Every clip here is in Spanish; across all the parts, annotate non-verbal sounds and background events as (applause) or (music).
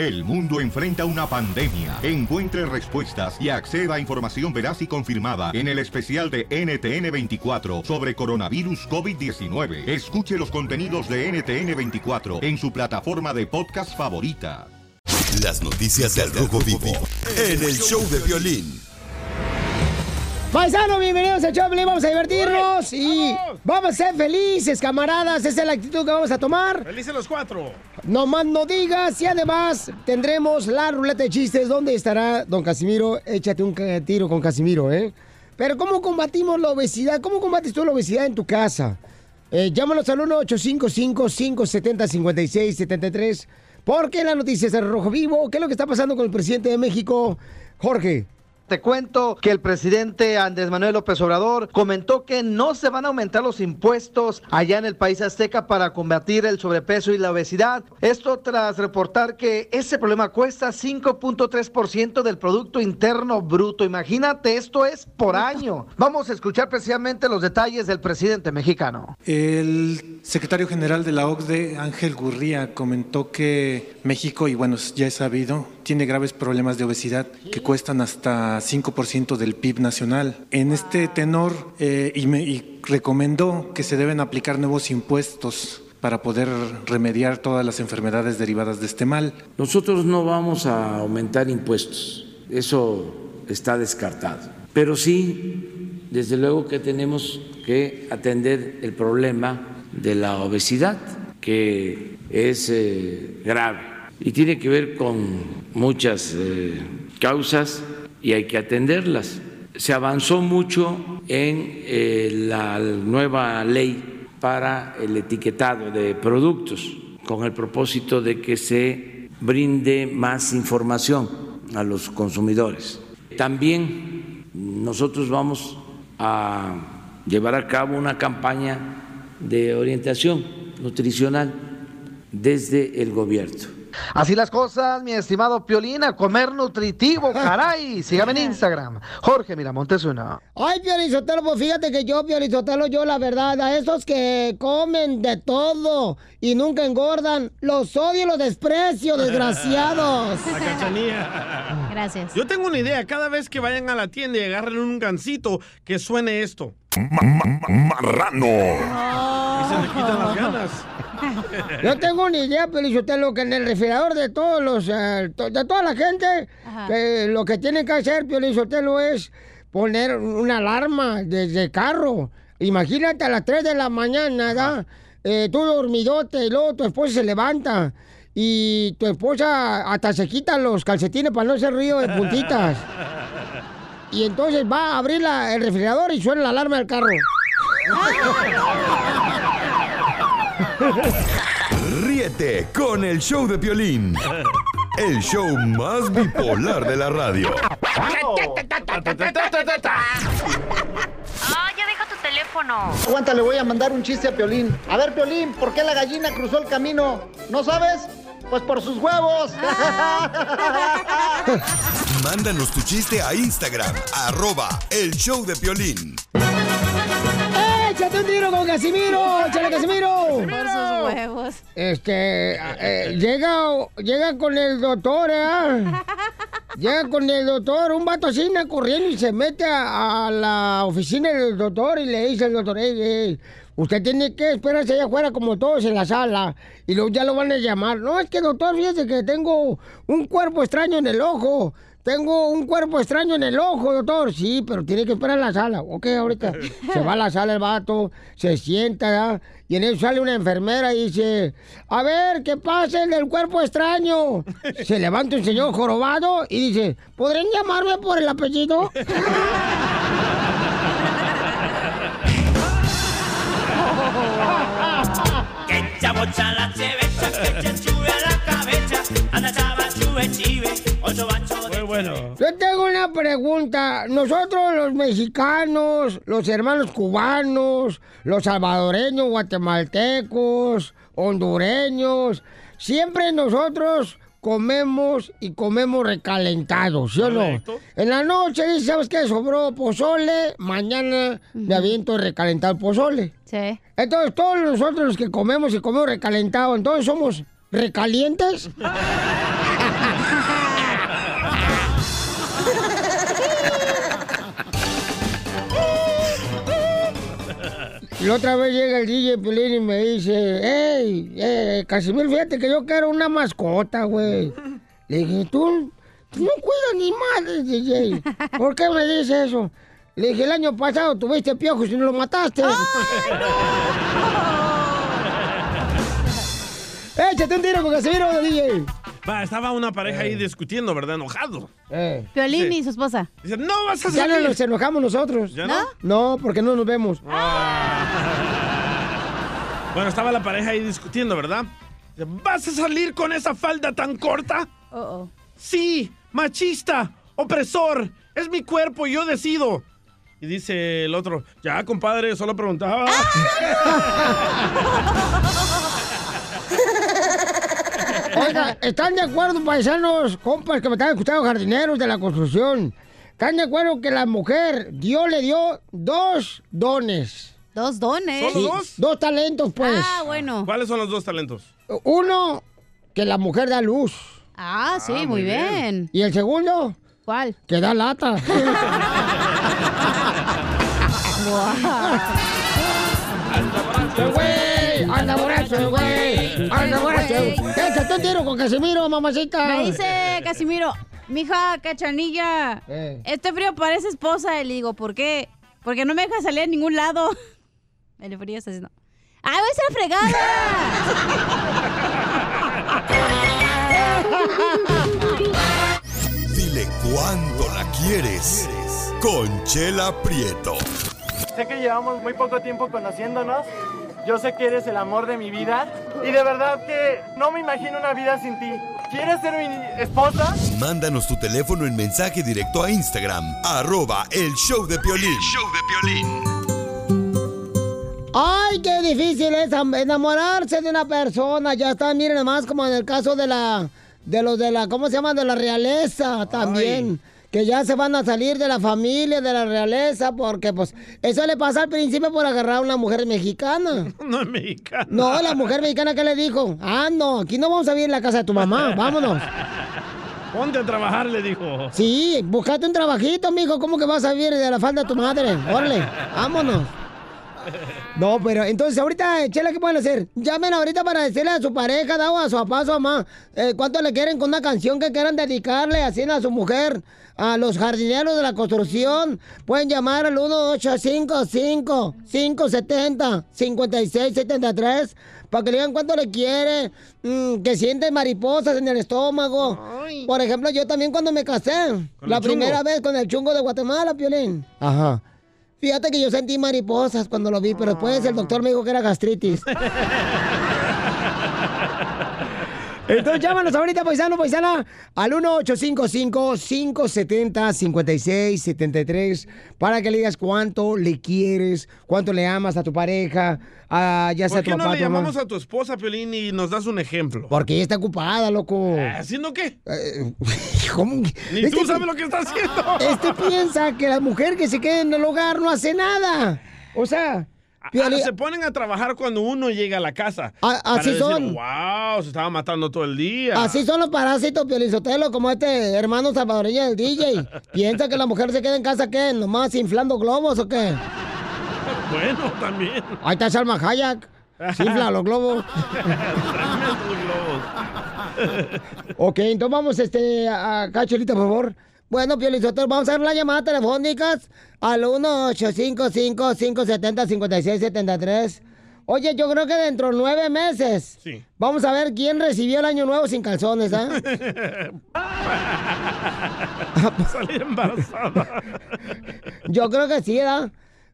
El mundo enfrenta una pandemia. Encuentre respuestas y acceda a información veraz y confirmada en el especial de NTN24 sobre coronavirus COVID-19. Escuche los contenidos de NTN24 en su plataforma de podcast favorita. Las noticias del Rojo Vivo en el show de violín. Paisano, bienvenidos a Choplin, vamos a divertirnos y vamos a ser felices, camaradas. Esa es la actitud que vamos a tomar. Felices los cuatro. No más no digas y además tendremos la ruleta de chistes donde estará don Casimiro. Échate un tiro con Casimiro, ¿eh? Pero ¿cómo combatimos la obesidad? ¿Cómo combates tú la obesidad en tu casa? Eh, llámanos al 1-855-570-5673 porque la noticia es el rojo vivo. ¿Qué es lo que está pasando con el presidente de México, Jorge? Te cuento que el presidente Andrés Manuel López Obrador comentó que no se van a aumentar los impuestos allá en el país azteca para combatir el sobrepeso y la obesidad. Esto tras reportar que ese problema cuesta 5.3% del Producto Interno Bruto. Imagínate, esto es por año. Vamos a escuchar precisamente los detalles del presidente mexicano. El secretario general de la OCDE, Ángel Gurría, comentó que México, y bueno, ya es sabido, tiene graves problemas de obesidad que cuestan hasta 5% del PIB nacional. En este tenor, eh, y, me- y recomendó que se deben aplicar nuevos impuestos para poder remediar todas las enfermedades derivadas de este mal. Nosotros no vamos a aumentar impuestos, eso está descartado. Pero sí, desde luego que tenemos que atender el problema de la obesidad, que es eh, grave y tiene que ver con muchas eh, causas y hay que atenderlas. Se avanzó mucho en eh, la nueva ley para el etiquetado de productos con el propósito de que se brinde más información a los consumidores. También nosotros vamos a llevar a cabo una campaña de orientación nutricional desde el gobierno. Así las cosas, mi estimado Piolín, a comer nutritivo, (laughs) caray. Sígame en Instagram. Jorge Miramontes uno. Ay, Piolizotelo, pues fíjate que yo, Piolizotelo, yo la verdad, a esos que comen de todo y nunca engordan, los odio y los desprecio, (laughs) desgraciados. La cachanía. Gracias. Yo tengo una idea. Cada vez que vayan a la tienda y agarren un gancito, que suene esto. Marrano. Y se le quitan las ganas. (laughs) Yo tengo una idea, Piolizotelo, que en el refrigerador de todos los, eh, to- de toda la gente, lo que tienen que hacer, Piolizotelo, es poner una alarma desde carro. Imagínate a las 3 de la mañana, ¿verdad? Eh, tú dormidote y luego tu esposa se levanta y tu esposa hasta se quita los calcetines para no hacer ruido de puntitas. (laughs) Y entonces va a abrir la- el refrigerador y suena la alarma del carro. (laughs) Ríete con el show de Piolín. El show más bipolar de la radio. Ah, ya deja tu teléfono. Aguanta, le voy a mandar un chiste a Piolín. A ver, Piolín, ¿por qué la gallina cruzó el camino? ¿No sabes? Pues por sus huevos. Mándanos tu chiste a Instagram, arroba el show de Piolín. ¡Échate un tiro con Casimiro! ¡Échale, (laughs) Casimiro! Por sus huevos. Este, eh, llega, llega con el doctor, ¿eh? Llega con el doctor, un vato así corriendo y se mete a, a la oficina del doctor y le dice al doctor, "Ey, ey, usted tiene que esperarse allá afuera como todos en la sala y luego ya lo van a llamar. No, es que doctor, fíjese que tengo un cuerpo extraño en el ojo. Tengo un cuerpo extraño en el ojo, doctor. Sí, pero tiene que esperar en la sala. Ok, ahorita (laughs) se va a la sala el vato, se sienta, ¿verdad? y en eso sale una enfermera y dice, a ver, ¿qué pasa el del cuerpo extraño? (laughs) Se levanta un señor jorobado y dice, ¿podrían llamarme por el apellido? (laughs) Que chevecha, que a la cabeza, anda chava chube chive, de bueno. Yo tengo una pregunta. Nosotros los mexicanos, los hermanos cubanos, los salvadoreños, guatemaltecos, hondureños, siempre nosotros comemos y comemos recalentados, ¿sí o no? En la noche dice, ¿sabes qué? Sobró pozole, mañana me aviento recalentado pozole. Sí. Entonces todos nosotros los que comemos y comemos recalentado, entonces somos recalientes. (laughs) La otra vez llega el DJ Pelín y me dice, hey, eh, Casimiro, fíjate que yo quiero una mascota, güey. Le dije, tú, tú no cuidas ni madre, DJ. ¿Por qué me dices eso? Le dije, el año pasado tuviste piojos y no lo mataste. (laughs) Échate un tiro con Casimiro, DJ. Va, estaba una pareja ahí discutiendo, ¿verdad? Enojado. Eh. Piolín Sí. y su esposa. Dice, no vas a Ya no salir. nos enojamos nosotros. ¿Ya no? No, porque no nos vemos. (laughs) Bueno, estaba la pareja ahí discutiendo, ¿verdad? Dice, ¿Vas a salir con esa falda tan corta? Oh, oh. Sí, machista, opresor, es mi cuerpo, yo decido. Y dice el otro, ya, compadre, solo preguntaba. (laughs) (laughs) Oiga, (laughs) ¿están de acuerdo, paisanos, compas que me están escuchando, jardineros de la construcción? ¿Están de acuerdo que la mujer, Dios le dio dos dones? Dos dones. ¿Solo dos? Dos talentos, pues. Ah, bueno. ¿Cuáles son los dos talentos? Uno, que la mujer da luz. Ah, sí, Ah, muy muy bien. bien. Y el segundo, ¿Cuál? que da lata. (laughs) güey! ¡Anda borracho, güey! ¡Anda borracho! güey! Échate un tiro con Casimiro, mamacita. Me dice Casimiro, mija, cachanilla, Eh. este frío parece esposa. Y le digo, ¿por qué? Porque no me deja salir a ningún lado. (laughs) El frío está diciendo, ¡ay, voy a ser fregada! (laughs) Dile cuándo la quieres. Conchela Prieto. Sé que llevamos muy poco tiempo conociéndonos. Yo sé que eres el amor de mi vida. Y de verdad que no me imagino una vida sin ti. ¿Quieres ser mi esposa? Mándanos tu teléfono en mensaje directo a Instagram. Arroba el show de Piolín. show de Ay, qué difícil es am- enamorarse de una persona. Ya está, miren nomás como en el caso de la, de los de la, ¿cómo se llama? De la realeza también. Que ya se van a salir de la familia, de la realeza, porque pues eso le pasa al principio por agarrar a una mujer mexicana. (laughs) No es mexicano. No, la mujer mexicana que le dijo, ah, no, aquí no vamos a vivir en la casa de tu mamá, (laughs) vámonos. Ponte a trabajar, le dijo. Sí, buscate un trabajito, mijo, ¿cómo que vas a vivir de la falda de tu madre? Órale, vámonos. No, pero entonces ahorita, Chela, ¿qué pueden hacer? Llamen ahorita para decirle a su pareja, ¿no? a su papá, a su mamá, eh, cuánto le quieren con una canción que quieran dedicarle así a su mujer, a los jardineros de la construcción. Pueden llamar al 1855-570-5673 para que le digan cuánto le quiere, mm, que siente mariposas en el estómago. Por ejemplo, yo también cuando me casé, la chungo. primera vez con el chungo de Guatemala, Piolín. Ajá. Fíjate que yo sentí mariposas cuando lo vi, pero después el doctor me dijo que era gastritis. (laughs) Entonces llámanos ahorita, paisano, paisana, al 1855-570-5673 para que le digas cuánto le quieres, cuánto le amas a tu pareja, a, ya sea ¿Por tu qué no papá, le llamamos a tu esposa, Piolín, y nos das un ejemplo? Porque ella está ocupada, loco. ¿Haciendo qué? (laughs) ¿Cómo? Ni Este tú sabes lo que está haciendo. Este piensa que la mujer que se queda en el hogar no hace nada. O sea, Ah, Piolín- se ponen a trabajar cuando uno llega a la casa. Ah, así decir, son. wow, se estaba matando todo el día. Así son los parásitos, Piolizotelo, como este hermano salvadoreño del DJ. (laughs) Piensa que la mujer se queda en casa, ¿qué? ¿Nomás inflando globos o qué? (laughs) Bueno, también. Ahí está Salma Hayek. Infla los (laughs) globos. ok, entonces vamos este, a a Cacholita, por favor. Bueno, Piolizotelo, vamos a dar las llamadas telefónicas al 1-855-570-5673. Oye, yo creo que dentro de nueve meses Sí. vamos a ver quién recibió el año nuevo sin calzones, ¿ah? (laughs) Salir embarazada. Yo creo que sí, ¿verdad?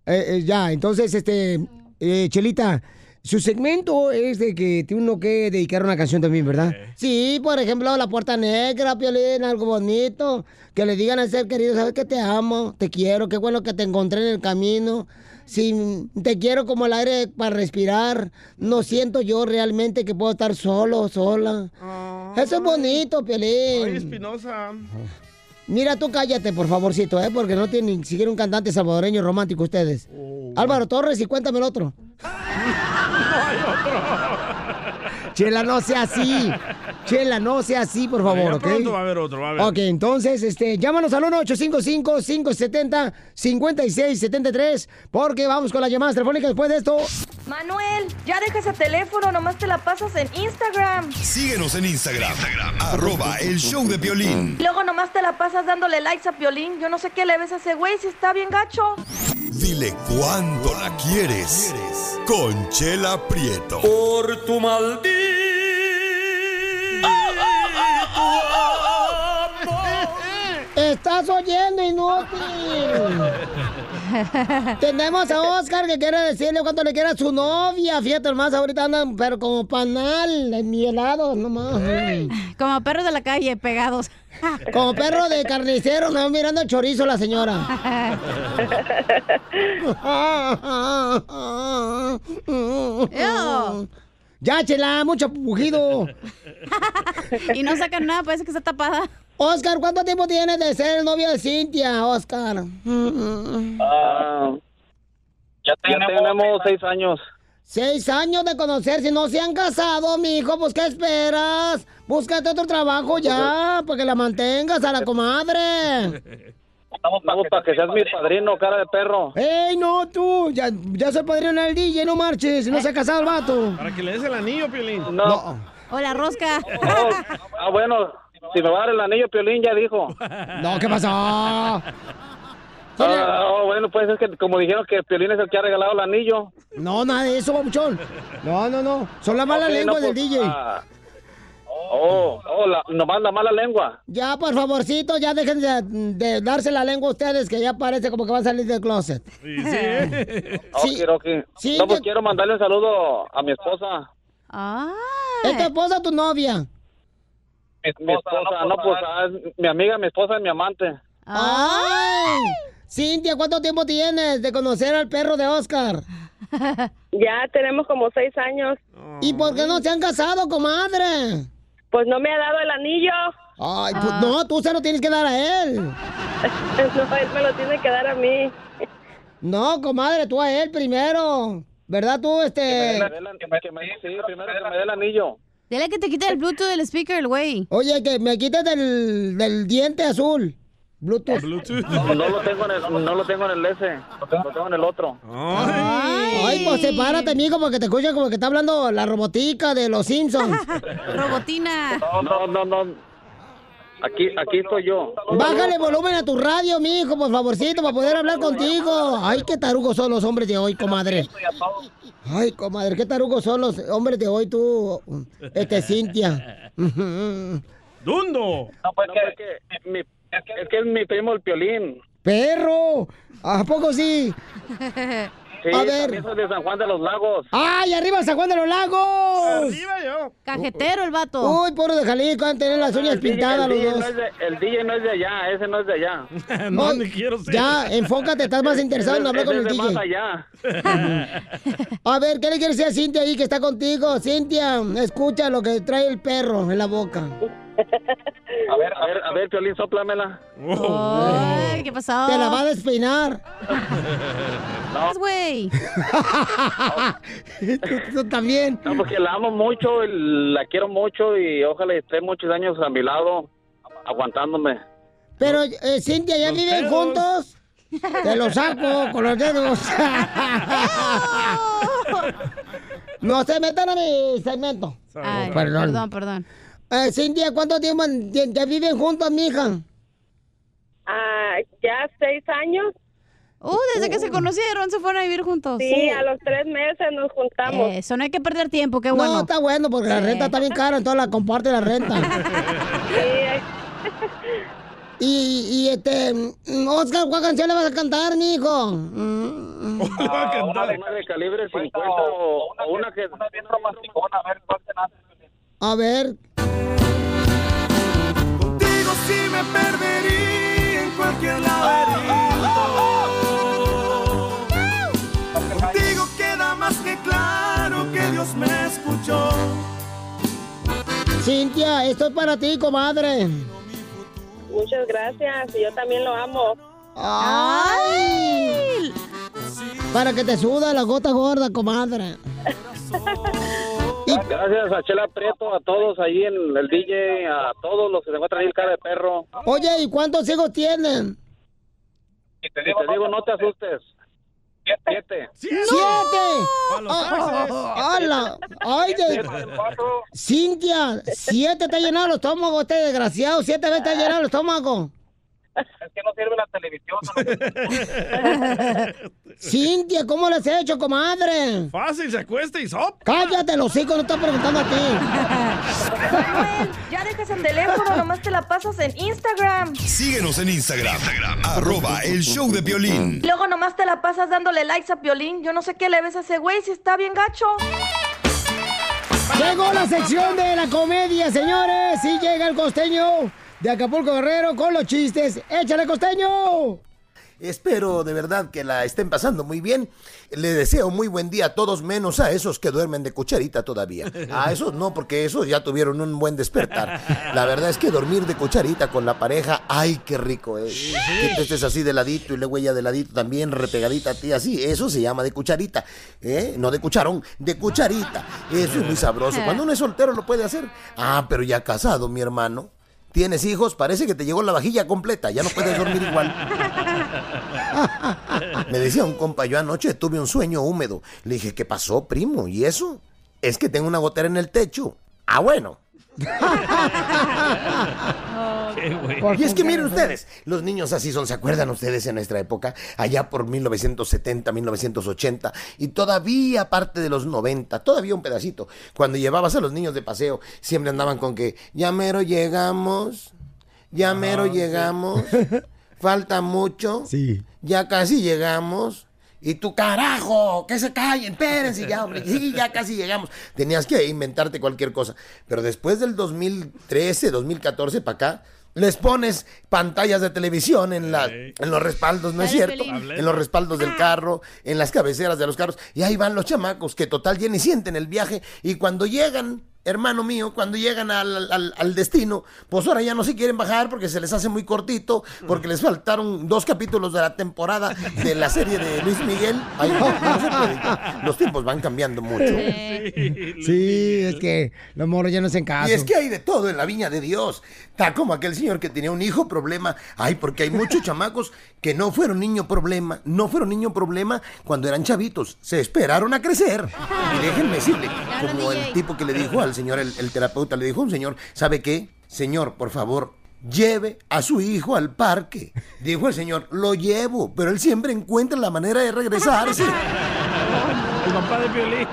Eh, eh, ya, entonces, este, eh, Chelita, su segmento es de que tiene uno que dedicar una canción también, ¿verdad? Sí, por ejemplo, La Puerta Negra, Piolín, algo bonito. Que le digan al ser querido, ¿sabes que te amo? Te quiero, qué bueno que te encontré en el camino. Si te quiero como el aire para respirar, no siento yo realmente que puedo estar solo, sola. Eso es bonito, Piolín. Ay, Espinosa. Mira, tú cállate, por favorcito, ¿eh? Porque no tienen ni siquiera un cantante salvadoreño romántico ustedes. Álvaro Torres y cuéntame el otro. (laughs) 哎呦，哈哈。Chela, no sea así. (laughs) Chela, no sea así, por favor, ¿ok? pronto va a haber otro, va a haber. Ok, entonces, este, llámanos al 1-855-570-5673 porque vamos con las llamadas telefónicas después de esto. Manuel, ya deja ese teléfono, nomás te la pasas en Instagram. Síguenos en Instagram, arroba el show de violín. Y luego nomás te la pasas dándole likes a Piolín. Yo no sé qué le ves a ese güey si está bien gacho. Dile cuándo la quieres. Conchela Prieto. Por tu maldito Estás oyendo, inútil. Tenemos a Oscar que quiere decirle cuánto le quiere a su novia. Fíjate más, ahorita andan, pero como panal, en mi helado, nomás. Como perros de la calle, pegados. Como perro de carnicero, no mirando el chorizo la señora. (laughs) Ya, chela, mucho pujido. (laughs) y no sacan nada, parece que está tapada. Oscar, ¿cuánto tiempo tienes de ser el novio de Cintia, Oscar? Ah, ya tenemos, seis años. Seis años de conocerse, no se han casado, mijo, pues ¿qué esperas? Búscate otro trabajo ya, para que la mantengas a la comadre. (laughs) Vamos para que seas mi padrino, cara de perro. ¡Ey, no, tú! Ya, ya soy padrino del DJ, no marches, no se ha casado el vato. Para que le des el anillo, Piolín. No. O la rosca. (laughs) Oh, ah, bueno, si me va a dar el anillo, Piolín ya dijo. (laughs) No, ¿qué pasó? Ah, oh, bueno, pues es que como dijeron que Piolín es el que ha regalado el anillo. No, nada de eso, babuchón. No, no, no. Son las malas Ok, no, lenguas del pues, DJ. ah, oh, oh, la, nomás la mala lengua. Ya, por favorcito, ya dejen de, de darse la lengua a ustedes, que ya parece como que van a salir del closet. Sí, sí. (laughs) Sí. Ok, ok. Sí, no, pues que- quiero mandarle un saludo a mi esposa. ¿Es tu esposa o tu novia? Mi esposa, no, pues ah, es mi amiga, mi esposa y mi amante. ¡Ay! Cintia, ¿cuánto tiempo tienes de conocer al perro de Oscar? (laughs) Ya tenemos como seis años. ¿Y por qué no se han casado, comadre? Pues no me ha dado el anillo. Ay, pues no, tú se lo tienes que dar a él. (laughs) no, él me lo tiene que dar a mí. No, comadre, tú a él primero. ¿Verdad tú, este? Primero que me dé el anillo. Dile que te quite el Bluetooth del speaker, el güey. Oye, que me quites del, del diente azul. Bluetooth. No, no lo tengo en el, no lo tengo en el S, lo tengo, lo tengo en el otro. Ay, pues sepárate, amigo, porque te escucha como que está hablando la robotica de los Simpsons. (laughs) Robotina. No, no, no. Aquí, aquí estoy yo. Bájale volumen a tu radio, mijo, por favorcito, para poder hablar contigo. Ay, qué tarugos son los hombres de hoy, comadre. Ay, comadre, qué tarugos son los hombres de hoy, tú, este, Cintia. ¡Dundo! No, pues que, es que mi- es que es es mi primo el Piolín. ¡Perro! ¿A poco sí? Sí, A ver. también soy de San Juan de los Lagos. ¡Ay, arriba San Juan de los Lagos! ¡Arriba yo! Cajetero el vato. Uy, puro de Jalisco, han tenido las uñas El DJ pintadas el los DJ dos. no es de- el DJ no es de allá, ese no es de allá. (laughs) no, ni quiero ser. Ya, enfócate, estás más (laughs) interesado en hablar con el es de más DJ. allá. (laughs) A ver, ¿qué le quieres decir a Cintia ahí que está contigo? Cintia, escucha lo que trae el perro en la boca. A ver, a ver, a ver, Piolín, sóplamela. Ay, ¿qué pasó? Te la va a despeinar. Pues, güey. (laughs) tú, tú también. No, porque la amo mucho, y la quiero mucho y ojalá esté muchos años a mi lado, aguantándome. Pero, eh, Cintia, ¿ya viven juntos? Te lo saco con los dedos. (laughs) no se metan a mi segmento. Ay, Perdón. perdón, perdón. Eh, Cintia, ¿cuánto tiempo ya ya viven juntos, mija? Ah, ya seis años. Uh, desde que se conocieron se fueron a vivir juntos. Sí, a los tres meses nos juntamos. Eso no hay que perder tiempo, qué bueno. No, está bueno porque la Sí. renta está bien cara, entonces la comparte la renta. (laughs) Y, y este, mm, Oscar, ¿cuál canción le vas a cantar, mijo? (laughs) Mm, Ah, una, de- una de calibre 50 o, o una que una bien romanticona, a ver cuál te nace. A ver, Contigo sí me perdería en cualquier laberinto. Contigo queda más que claro que Dios me escuchó. Cintia, esto es para ti, comadre. Muchas gracias. Y yo también lo amo. ¡Ay! Para que te suda la gota gorda, comadre. (laughs) Gracias a Chela Prieto, a todos ahí en el DJ, a todos los que se encuentran ahí el cara de perro. Oye, ¿y cuántos hijos tienen? Y te digo, no te asustes. Siete. ¡Siete! Ah, ¡Hala! ¡Ay, de... Cintia! ¡Siete te ha llenado el estómago, este desgraciado! ¡Siete veces te ha llenado el estómago! Es que no sirve la televisión. (laughs) Cintia, ¿cómo le has hecho, comadre? Fácil, se acuesta y sop. Cállate, los hijos, no estoy preguntando a ti. Manuel, ya dejas el teléfono, nomás te la pasas en Instagram. Síguenos en Instagram, arroba el show de violín. Y luego nomás te la pasas dándole likes a Piolín. Yo no sé qué le ves a ese güey si está bien gacho. Llegó la sección de la comedia, señores. Y llega el costeño de Acapulco Guerrero con los chistes. ¡Échale, costeño! Espero de verdad que la estén pasando muy bien. Le deseo muy buen día a todos, menos a esos que duermen de cucharita todavía. A esos no, porque esos ya tuvieron un buen despertar. La verdad es que dormir de cucharita con la pareja, ay, qué rico es. Que te estés así de ladito y luego ella de ladito también, repegadita a ti, así. Eso se llama de cucharita. ¿eh? No de cucharón, de cucharita. Eso es muy sabroso. Cuando uno es soltero lo puede hacer. Ah, pero ya casado, mi hermano. Tienes hijos, parece que te llegó la vajilla completa, ya no puedes dormir igual. Me decía un compa, yo anoche tuve un sueño húmedo. Le dije, ¿qué pasó, primo? ¿Y eso? Es que tengo una gotera en el techo. Ah, bueno. (laughs) Y es que miren ustedes, los niños así son, ¿se acuerdan ustedes en nuestra época? Allá por 1970, 1980 y todavía parte de los 90, todavía un pedacito. Cuando llevabas a los niños de paseo, siempre andaban con que, ya mero llegamos, ya mero Ah, llegamos, (laughs) falta mucho, Sí. ya casi llegamos. Y tú, carajo, que se callen, espérense ya, hombre. (laughs) Sí, ya casi llegamos. Tenías que inventarte cualquier cosa. Pero después del 2013, 2014 para acá, les pones pantallas de televisión en, la, en los respaldos, ¿no es cierto? En los respaldos del carro, en las cabeceras de los carros. Y ahí van los chamacos que total ya ni sienten el viaje. Y cuando llegan, hermano mío, cuando llegan al, al- al destino, pues ahora ya no se quieren bajar porque se les hace muy cortito, porque les faltaron dos capítulos de la temporada de la serie de Luis Miguel. Ay, no, no se puede ya. Los tiempos van cambiando mucho. Sí, es que los morros ya no hacen caso. Y es que hay de todo en la viña de Dios. Está como aquel señor que tenía un hijo problema. Ay, porque hay muchos chamacos que no fueron niño problema, no fueron niño problema cuando eran chavitos. Se esperaron a crecer. Y déjenme decirle, como el tipo que le dijo al señor, el, el terapeuta, le dijo a un señor, ¿sabe qué? Señor, por favor, lleve a su hijo al parque. Dijo el señor, lo llevo, pero él siempre encuentra la manera de regresarse. El papá de violín.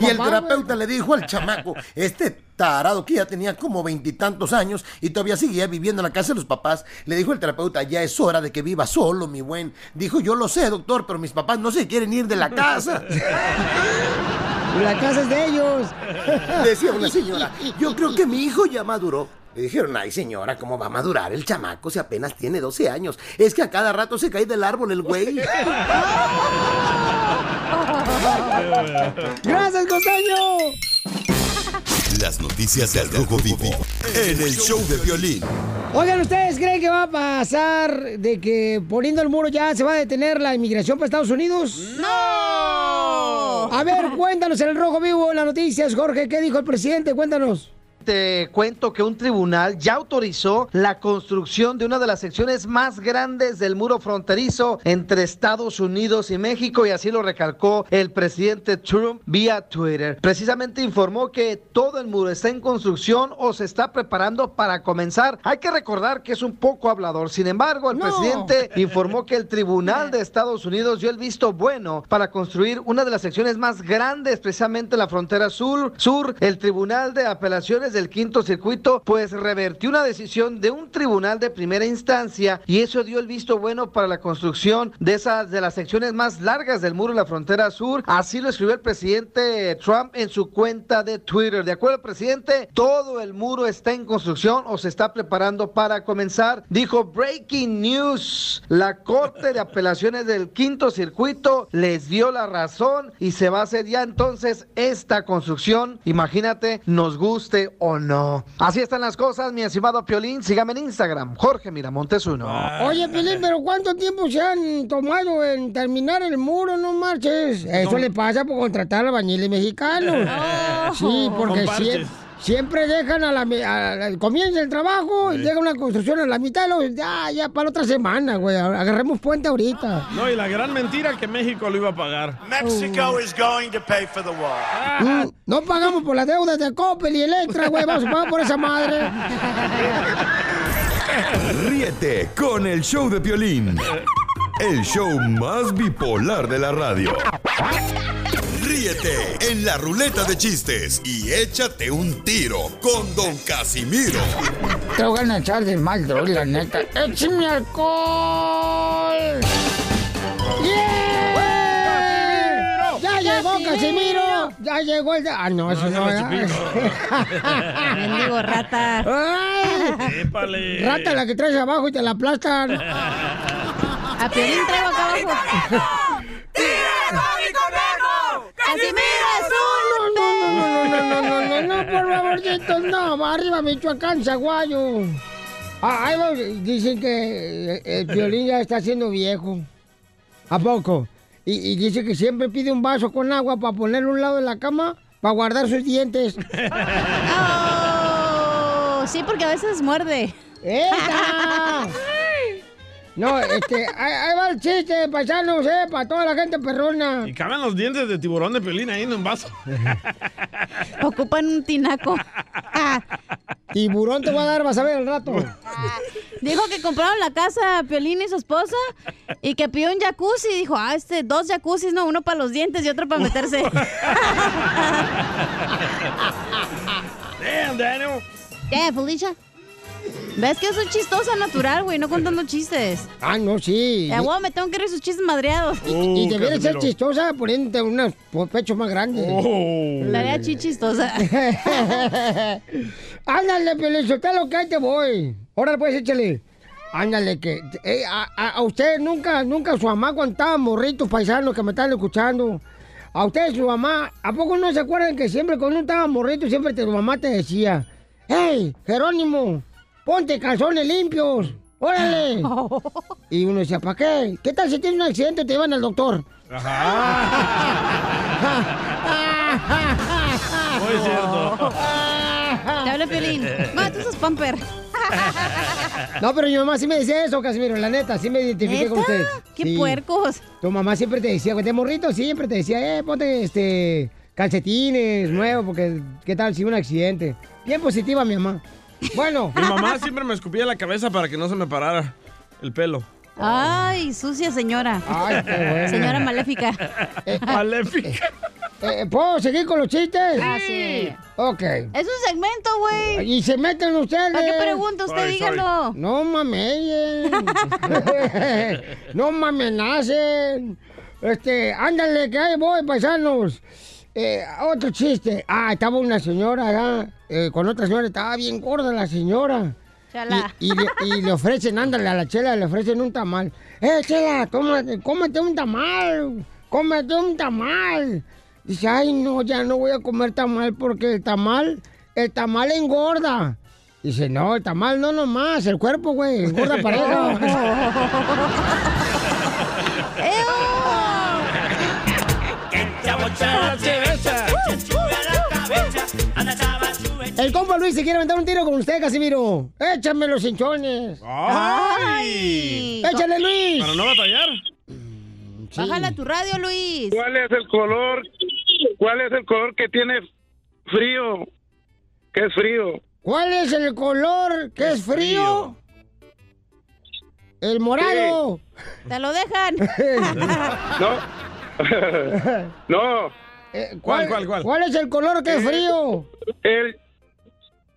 Y el terapeuta le dijo al chamaco, este tarado que ya tenía como veintitantos años y todavía seguía viviendo en la casa de los papás, le dijo el terapeuta, ya es hora de que viva solo, mi buen. Dijo, yo lo sé, doctor, pero mis papás no se quieren ir de la casa. (laughs) La casa es de ellos. (laughs) Decía una señora, yo creo que mi hijo ya maduró. Le dijeron, ay señora, ¿cómo va a madurar el chamaco si apenas tiene 12 años? Es que a cada rato se cae del árbol el güey. (laughs) (laughs) ¡Gracias, costeño! Las noticias del Rojo Vivo en el show de violín. Oigan, ¿ustedes creen que va a pasar de que poniendo el muro ya se va a detener la inmigración para Estados Unidos? ¡No! A ver, cuéntanos en el Rojo Vivo en las noticias, Jorge, ¿qué dijo el presidente? Cuéntanos. Te cuento que un tribunal ya autorizó la construcción de una de las secciones más grandes del muro fronterizo entre Estados Unidos y México y así lo recalcó el presidente Trump vía Twitter. Precisamente informó que todo el muro está en construcción o se está preparando para comenzar. Hay que recordar que es un poco hablador. Sin embargo, el presidente (laughs) informó que el tribunal de Estados Unidos dio el visto bueno para construir una de las secciones más grandes precisamente en la frontera sur. Sur, el tribunal de apelaciones del quinto circuito, pues revertió una decisión de un tribunal de primera instancia y eso dio el visto bueno para la construcción de esas de las secciones más largas del muro de la frontera sur. Así lo escribió el presidente Trump en su cuenta de Twitter. De acuerdo presidente, todo el muro está en construcción o se está preparando para comenzar. Dijo Breaking News. La Corte de Apelaciones del Quinto Circuito les dio la razón y se va a hacer ya entonces esta construcción. Imagínate, nos guste o no. Así están las cosas, mi estimado Piolín. Sígame en Instagram, Jorge Miramontes uno. Oye, Pelín, pero ¿cuánto tiempo se han tomado en terminar el muro? No marches. Eso le pasa por contratar albañiles mexicanos. (laughs) Sí, porque sie- siempre dejan a la, a la- comienza el trabajo y llega una construcción a la mitad y luego, ya, ya para la otra semana, güey. Agarremos puente ahorita. No, y la gran mentira que México lo iba a pagar. Mexico is going to pay for the wall. Mm, No pagamos por las deudas de Coppel y Electra, güey. Vamos a pagar por esa madre. (laughs) Ríete con el show de Piolín. El show más bipolar de la radio. Ríete en la ruleta de chistes y échate un tiro con Don Casimiro. Te voy a echar de mal, droga, la neta. ¡Échame alcohol! ¡Yeah! ¡Ya llegó Casimiro! ¡Ya llegó el... de- Ah, no, eso no. Mendigo (laughs) rata. ¡Ay! Épale. Rata la que traes abajo y te la aplastan. A Piolín traigo acá abajo. (laughs) ¡Casimiro es un No, no, no, no, no, no, por favorcito, no, va arriba Michoacán, Zaguayo. Ah, ahí dicen que eh, el violín ya está siendo viejo. ¿A poco? Y, y dice que siempre pide un vaso con agua para ponerlo a un lado de la cama para guardar sus dientes. Oh, sí, porque a veces muerde. No, este, ahí, ahí va el chiste, paisanos, eh, para toda la gente perrona. Y caben los dientes de tiburón de pelín ahí en un vaso. (laughs) Ocupan un tinaco. (laughs) Tiburón te voy a dar, vas a ver al rato. (laughs) Dijo que compraron la casa Piolín y su esposa y que pidió un jacuzzi. Dijo, ah, este, dos jacuzzis, no, uno para los dientes y otro para meterse. Damn, Daniel. Eh, Felicia. ¿Ves que soy chistosa natural, güey? No contando chistes. Ah, no, sí. Eh, me tengo que reír sus chistes madreados. Y, y debería ser chistosa poniéndote unos pechos más grandes. La haría chistosa. (laughs) Ándale, Pelizotelo, que ahí te voy. Ahora pues échale. Ándale, que eh, a, a- a usted nunca, nunca su mamá cuando estaban morritos paisanos que me están escuchando. A usted su mamá, ¿a poco no se acuerdan que siempre cuando uno estaba morrito siempre tu mamá te decía, hey, Jerónimo, ponte calzones limpios, órale. (laughs) Y uno decía, ¿para qué? ¿Qué tal si tienes un accidente te llevan al doctor? (laughs) Muy cierto. (laughs) Te habla Piolín. Ma, tú sos pamper. No, pero mi mamá sí me decía eso, Casimiro, la neta, sí me identifiqué con ¿Neta? usted. ¡Qué Sí. puercos! Tu mamá siempre te decía, de morrito siempre te decía, eh, ponte este calcetines nuevos, porque qué tal si un accidente. Bien positiva mi mamá. Bueno. Mi mamá siempre me escupía la cabeza para que no se me parara el pelo. Ay, sucia señora. Ay, qué bueno. Señora maléfica. Maléfica. Eh, ¿Puedo seguir con los chistes? Ah, sí. Ok. Es un segmento, güey. Y se meten ustedes. ¿Para qué pregunta usted? Sorry, sorry. Dígalo. No mames. (laughs) (laughs) no me amenacen. Este, ándale, que ahí voy, paisanos. Eh, otro chiste. Ah, estaba una señora acá, eh, con otra señora, estaba bien gorda la señora. Chala. Y, y le, y le ofrecen, ándale, a la chela le ofrecen un tamal. ¡Eh, chela, cómete, cómete un tamal! ¡Cómete un tamal! Dice, ay, no, ya no voy a comer tamal porque el tamal, el tamal engorda. Dice, no, el tamal no nomás, el cuerpo, güey, engorda pareja. (laughs) El compa Luis se quiere aventar un tiro con usted, Casimiro. Échame los hinchones. ¡Ay! ¡Échale, Luis! Para no batallar. Bájale a tu radio, Luis. ¿Cuál es el color? ¿Cuál es el color que tiene frío? ¿Qué es frío? ¿Cuál es el color que es frío? El morado. Te lo dejan. (laughs) (laughs) No. (laughs) no. Eh, ¿Cuál, cuál, cuál? ¿Cuál es el color que es frío? El,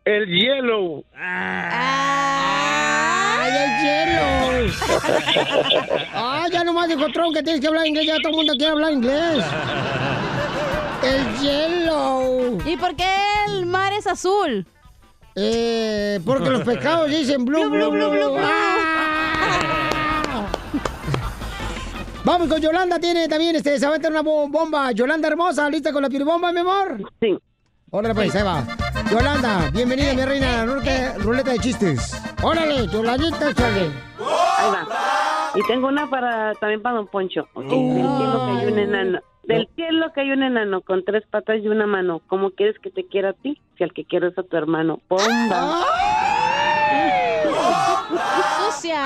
el hielo. ¡Ay, el hielo! (laughs) ¡Ah, ya nomás dijo Trump que tienes que hablar inglés! Ya todo el mundo quiere hablar inglés. ¡El hielo! ¿Y por qué el mar es azul? Eh, porque los pescados dicen blue, blue, blue, blue. ¡Ah! Vamos con Yolanda, tiene también, este, se va a meter una bo- bomba. Yolanda hermosa, ¿lista con la piribomba, mi amor? Sí. Órale, pues, ahí va. Yolanda, bienvenida, mi reina, a la ruleta, ruleta de chistes. Órale, Yolandita, échale. Ahí va. Y tengo una para también para Don Poncho. Del cielo que hay un enano. Del cielo que hay un enano con tres patas y una mano. ¿Cómo quieres que te quiera a ti? Si al que quiero es a tu hermano. ¡Bomba! (laughs) ¡Sucia!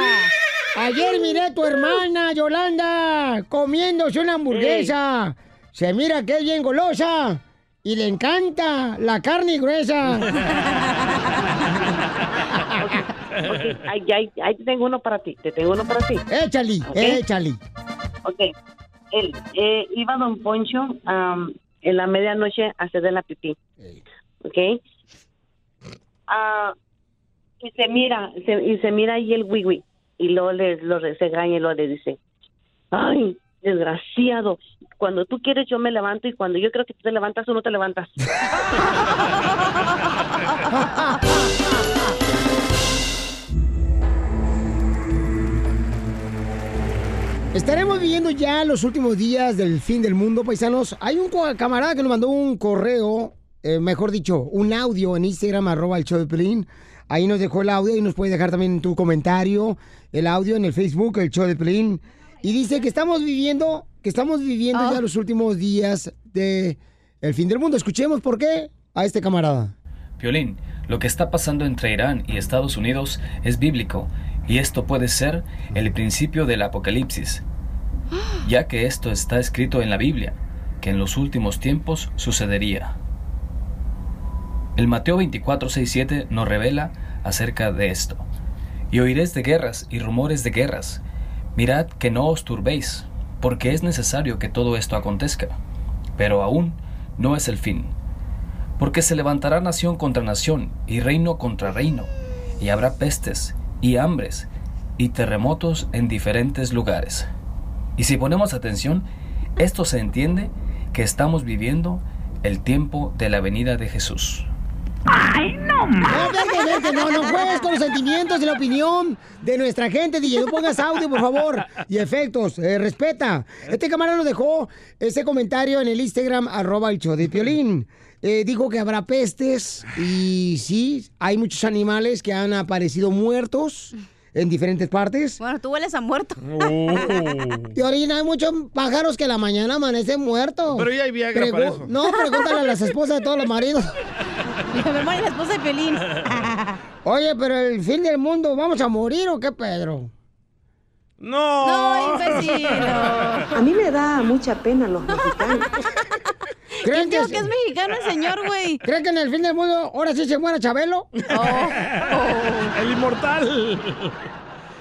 Ayer miré a tu hermana, Yolanda, comiéndose una hamburguesa. Se mira que es bien golosa y le encanta la carne gruesa. Ok, ahí, ahí, ahí te tengo uno para ti. Te tengo uno para ti. Échale, Ok. échale. Ok. Él, eh, iba Don Poncho am, en la medianoche a hacer de la pipí. ¿Ok? Ah, y se mira, se- y se mira ahí el wiwi. Y luego le, lo se y luego le dice, ay, desgraciado, cuando tú quieres yo me levanto y cuando yo creo que tú te levantas, tú no te levantas. Estaremos viviendo ya los últimos días del fin del mundo, paisanos. Hay un camarada que nos mandó un correo, eh, mejor dicho, un audio en Instagram, arroba el show de Pelín. Ahí nos dejó el audio y nos puede dejar también tu comentario, el audio en el Facebook, el show de Pelín. Y dice que estamos viviendo, que estamos viviendo ya los últimos días de el fin del mundo. Escuchemos por qué a este camarada. Violín, lo que está pasando entre Irán y Estados Unidos es bíblico y esto puede ser el principio del apocalipsis, ya que esto está escrito en la Biblia, que en los últimos tiempos sucedería. El Mateo 24:67 nos revela acerca de esto. Y oiréis de guerras y rumores de guerras. Mirad que no os turbéis, porque es necesario que todo esto acontezca. Pero aún no es el fin. Porque se levantará nación contra nación y reino contra reino, y habrá pestes y hambres y terremotos en diferentes lugares. Y si ponemos atención, esto se entiende que estamos viviendo el tiempo de la venida de Jesús. ¡Ay, no! Vete, no, no juegues con los sentimientos y la opinión de nuestra gente, DJ. No pongas audio, por favor, y efectos. eh, respeta. Este camarada nos dejó ese comentario en el Instagram, arroba el show de Piolín. Eh, dijo que habrá pestes y sí, hay muchos animales que han aparecido muertos en diferentes partes. Bueno, tú hueles a muerto. (laughs) Y ahorita hay muchos pájaros que a la mañana amanecen muertos. Pero ya hay Viagra para eso. No, pregúntale a las (laughs) esposas de todos los maridos. (laughs) Mi memoria la esposa de Pelín. Oye, pero el fin del mundo, ¿vamos a morir o qué, Pedro? No. No, imbécil. A mí me da mucha pena los mexicanos. ¿Creen dijo que es mexicano el señor, güey? ¿Creen que en el fin del mundo ahora sí se muera Chabelo? El inmortal.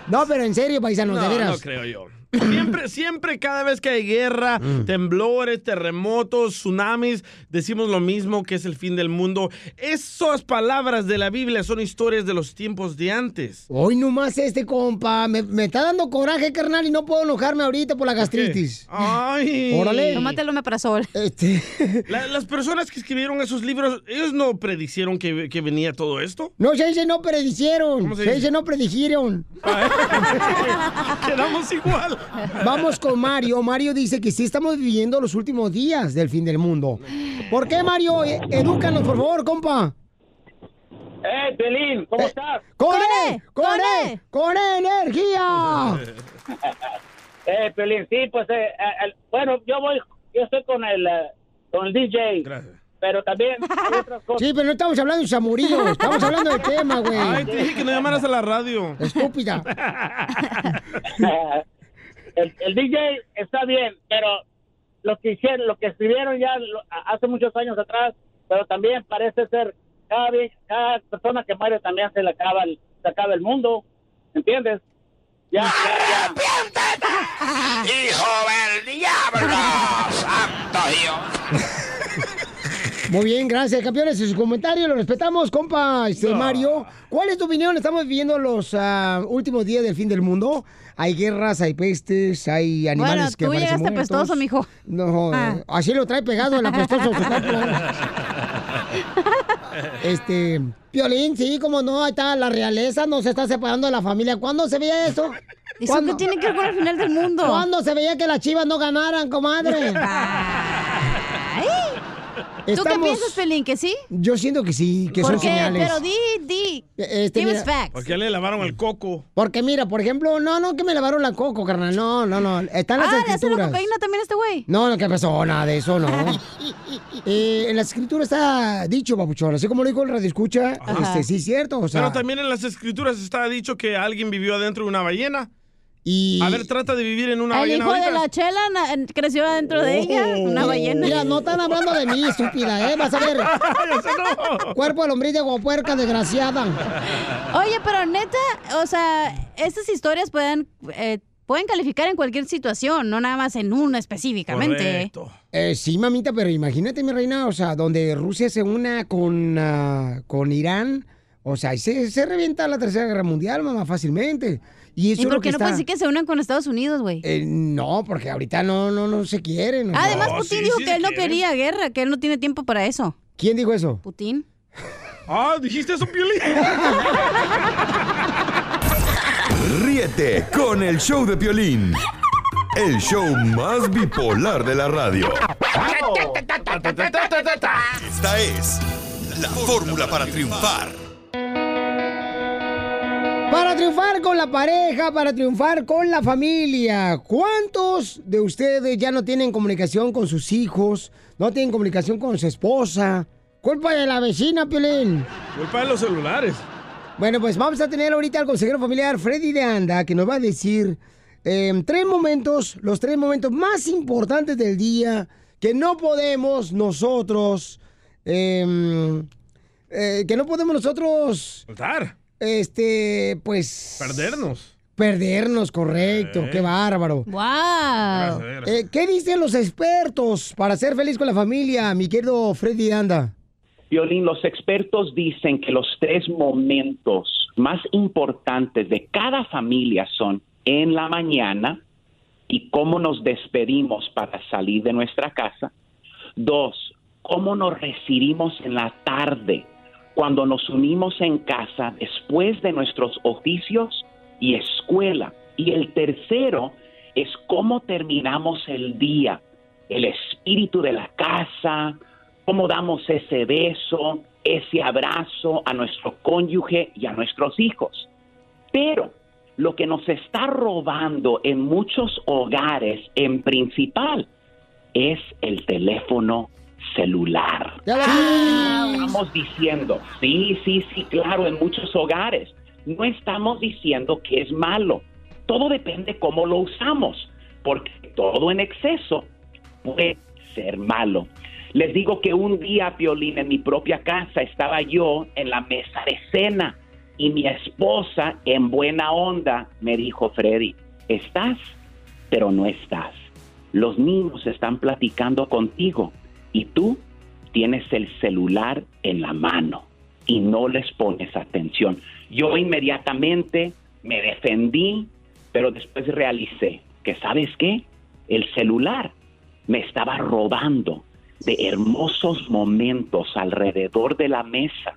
No, pero en serio, paisanos, de No, veras. no creo yo. Siempre, siempre, cada vez que hay guerra, Mm. temblores, terremotos, tsunamis, decimos lo mismo que es el fin del mundo. Esas palabras de la Biblia son historias de los tiempos de antes. Hoy nomás este compa, me, me está dando coraje, carnal, y no puedo enojarme ahorita por la gastritis. Ay. Órale. Tómatelo omeprazol. Este. (laughs) La- las personas que escribieron esos libros, ellos no predicieron que, que venía todo esto. No se dice no predicieron, ¿Cómo se se dice? dice no predijeron. (laughs) (laughs) Quedamos igual. Vamos con Mario. Mario dice que sí estamos viviendo los últimos días del fin del mundo. ¿Por qué, Mario? Eh, Edúcanos, por favor, compa. ¡Eh, Pelín! ¿Cómo estás? ¡Con E! ¡Con E! ¡Con E energía! (laughs) Eh, Pelín, sí, pues, eh, eh, el- bueno, yo voy, yo estoy con el, eh, con el DJ. Pero también (laughs) hay otras cosas. Sí, pero no estamos hablando de Samurillo, estamos hablando del tema, güey. Ay, te dije que no llamaras a la radio. Estúpida. (laughs) el, el DJ está bien, pero lo que hicieron, lo que escribieron ya lo- hace muchos años atrás, pero también parece ser cada persona que muere también se le acaba el, se acaba el mundo, ¿entiendes? Ya, ya, ya. (laughs) ¡Hijo del diablo! ¡Santo Dios! Muy bien, gracias, campeones. En su comentario lo respetamos, compa este, Mario. ¿Cuál es tu opinión? Estamos viviendo los ah, últimos días del fin del mundo. Hay guerras, hay pestes, hay animales Bueno, que tú aparecen llegaste muertos. apestoso, mijo. No, Ah. así lo trae pegado el apestoso a su cuerpo. Este, Piolín, sí, como no, ahí está, la realeza nos está separando de la familia. ¿Cuándo se veía eso? ¿Eso ¿Cuándo? qué tiene que ver con el final del mundo? ¿Cuándo se veía que las chivas no ganaran, comadre? ¿Tú qué piensas, Pelín? ¿Que sí? Yo siento que sí, que ¿Por son qué? señales. Pero di, di. Este, Give mira- us facts. ¿Por qué le lavaron el coco? Porque mira, por ejemplo, no, no, que me lavaron la coco, carnal. No, no, no. Están las Ah, ¿le hace la escrituras. cocaína también a este güey? No, no, ¿qué pasó? Nada de eso, no. (laughs) Eh, en la escritura está dicho, papuchón. Así como lo dijo el radio escucha, este, sí es cierto. O sea, Pero también en las escrituras está dicho que alguien vivió adentro de una ballena. Y... A ver, trata de vivir en una El ballena hijo de la chela na- creció adentro de ella, una ballena. Mira, no están hablando de mí, estúpida, ¿eh? Vas a ver. (laughs) Cuerpo de lombriz de guapuerca, desgraciada. Oye, pero neta, o sea, estas historias pueden, eh, pueden calificar en cualquier situación, no nada más en una específicamente. Eh, sí, mamita, pero imagínate, mi reina, o sea, donde Rusia se una con, ah, con Irán, o sea, se, se revienta la Tercera Guerra Mundial, mamá, fácilmente. Y eso ¿Y es por lo qué que no está... puedes decir que se unan con Estados Unidos, güey? Eh, no, porque ahorita no, no, no se quieren. Además, Putin dijo que él no quería guerra, que él no tiene tiempo para eso. ¿Quién dijo eso? Putin. Ah, dijiste eso, Piolín. (laughs) Ríete con el show de Piolín. El show más bipolar de la radio. Esta es la fórmula para triunfar. Para triunfar con la pareja, para triunfar con la familia. ¿Cuántos de ustedes ya no tienen comunicación con sus hijos? ¿No tienen comunicación con su esposa? Culpa de la vecina, Piolín. Culpa de los celulares. Bueno, pues vamos a tener ahorita al consejero familiar Freddy de Anda, que nos va a decir eh, tres momentos, los tres momentos más importantes del día que no podemos nosotros, eh, eh, que no podemos nosotros, Soltar. Este, pues... Perdernos. Perdernos, correcto, Eh. qué bárbaro. ¡Wow! Eh, ¿Qué dicen los expertos para ser feliz con la familia, mi querido Freddy Anda? Violín, los expertos dicen que los tres momentos más importantes de cada familia son en la mañana y cómo nos despedimos para salir de nuestra casa. Dos, cómo nos recibimos en la tarde cuando nos unimos en casa después de nuestros oficios y escuela. Y el tercero es cómo terminamos el día, el espíritu de la casa, cómo damos ese beso, ese abrazo a nuestro cónyuge y a nuestros hijos. Pero lo que nos está robando en muchos hogares, en principal, es el teléfono celular. Estamos diciendo, sí, sí, sí, claro, en muchos hogares. No estamos diciendo que es malo. Todo depende cómo lo usamos, porque todo en exceso puede ser malo. Les digo que un día, Piolín, en mi propia casa estaba yo en la mesa de cena y mi esposa, en buena onda, me dijo, Freddy, estás, pero no estás. Los niños están platicando contigo y tú tienes el celular en la mano y no les pones atención. Yo inmediatamente me defendí, pero después realicé que, ¿sabes qué? El celular me estaba robando de hermosos momentos alrededor de la mesa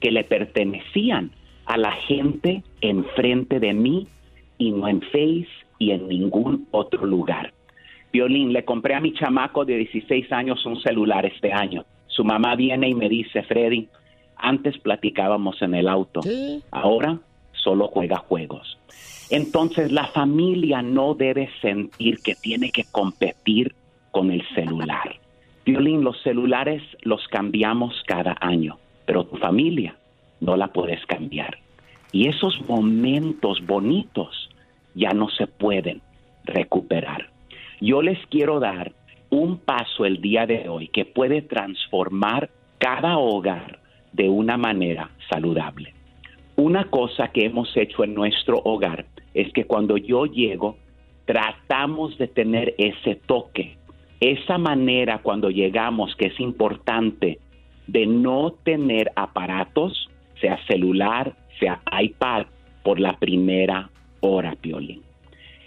que le pertenecían a la gente enfrente de mí y no en Face y en ningún otro lugar. Violín, le compré a mi chamaco de 16 años un celular este año. Su mamá viene y me dice, Freddy, antes platicábamos en el auto, ahora solo juega juegos. Entonces la familia no debe sentir que tiene que competir con el celular. (laughs) Violín, los celulares los cambiamos cada año, pero tu familia no la puedes cambiar. Y esos momentos bonitos ya no se pueden recuperar. Yo les quiero dar un paso el día de hoy que puede transformar cada hogar de una manera saludable. Una cosa que hemos hecho en nuestro hogar es que cuando yo llego, tratamos de tener ese toque, esa manera cuando llegamos que es importante de no tener aparatos, sea celular, sea iPad, por la primera hora, Piolín.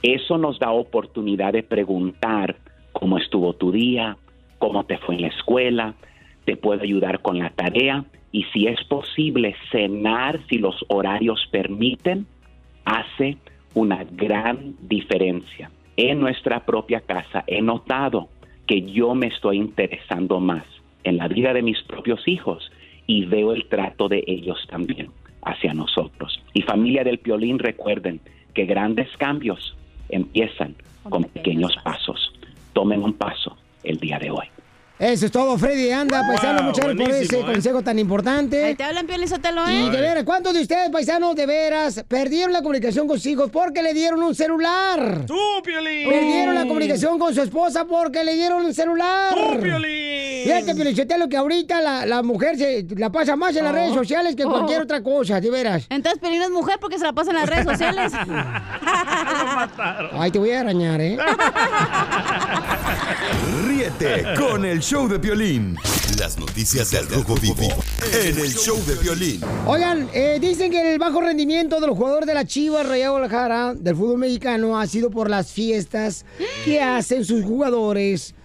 Eso nos da oportunidad de preguntar cómo estuvo tu día, cómo te fue en la escuela, te puedo ayudar con la tarea y si es posible cenar, si los horarios permiten, hace una gran diferencia. En nuestra propia casa he notado que yo me estoy interesando más en la vida de mis propios hijos y veo el trato de ellos también hacia nosotros. Y familia del Piolín, recuerden que grandes cambios empiezan con pequeños pasos. Tomen un paso el día de hoy. Eso es todo, Freddy. Anda, paisano, Wow, muchas gracias por ese ¿eh? consejo tan importante. Ahí te hablan, Piolín Sotelo, ¿eh? Y de veras, ¿cuántos de ustedes, paisanos, de veras, perdieron la comunicación con sus hijos porque le dieron un celular? ¡Tú, Piolín! Perdieron la comunicación con su esposa porque le dieron un celular. ¡Tú, Piolín! Fíjate, Piolín, Sotelo, que ahorita la, la mujer se la pasa más en las Oh. redes sociales que cualquier Oh. otra cosa, de veras. Entonces, Piolín es mujer porque se la pasa en las redes (laughs) sociales. (laughs) Ay, te voy a arañar, ¿eh? (laughs) Con el show de Piolín. Las noticias del Rojo Vivo en el show de Piolín. Oigan, eh, dicen que el bajo rendimiento de los jugadores de la Chivas Rayados de Guadalajara del fútbol mexicano ha sido por las fiestas que (gasps) hacen sus jugadores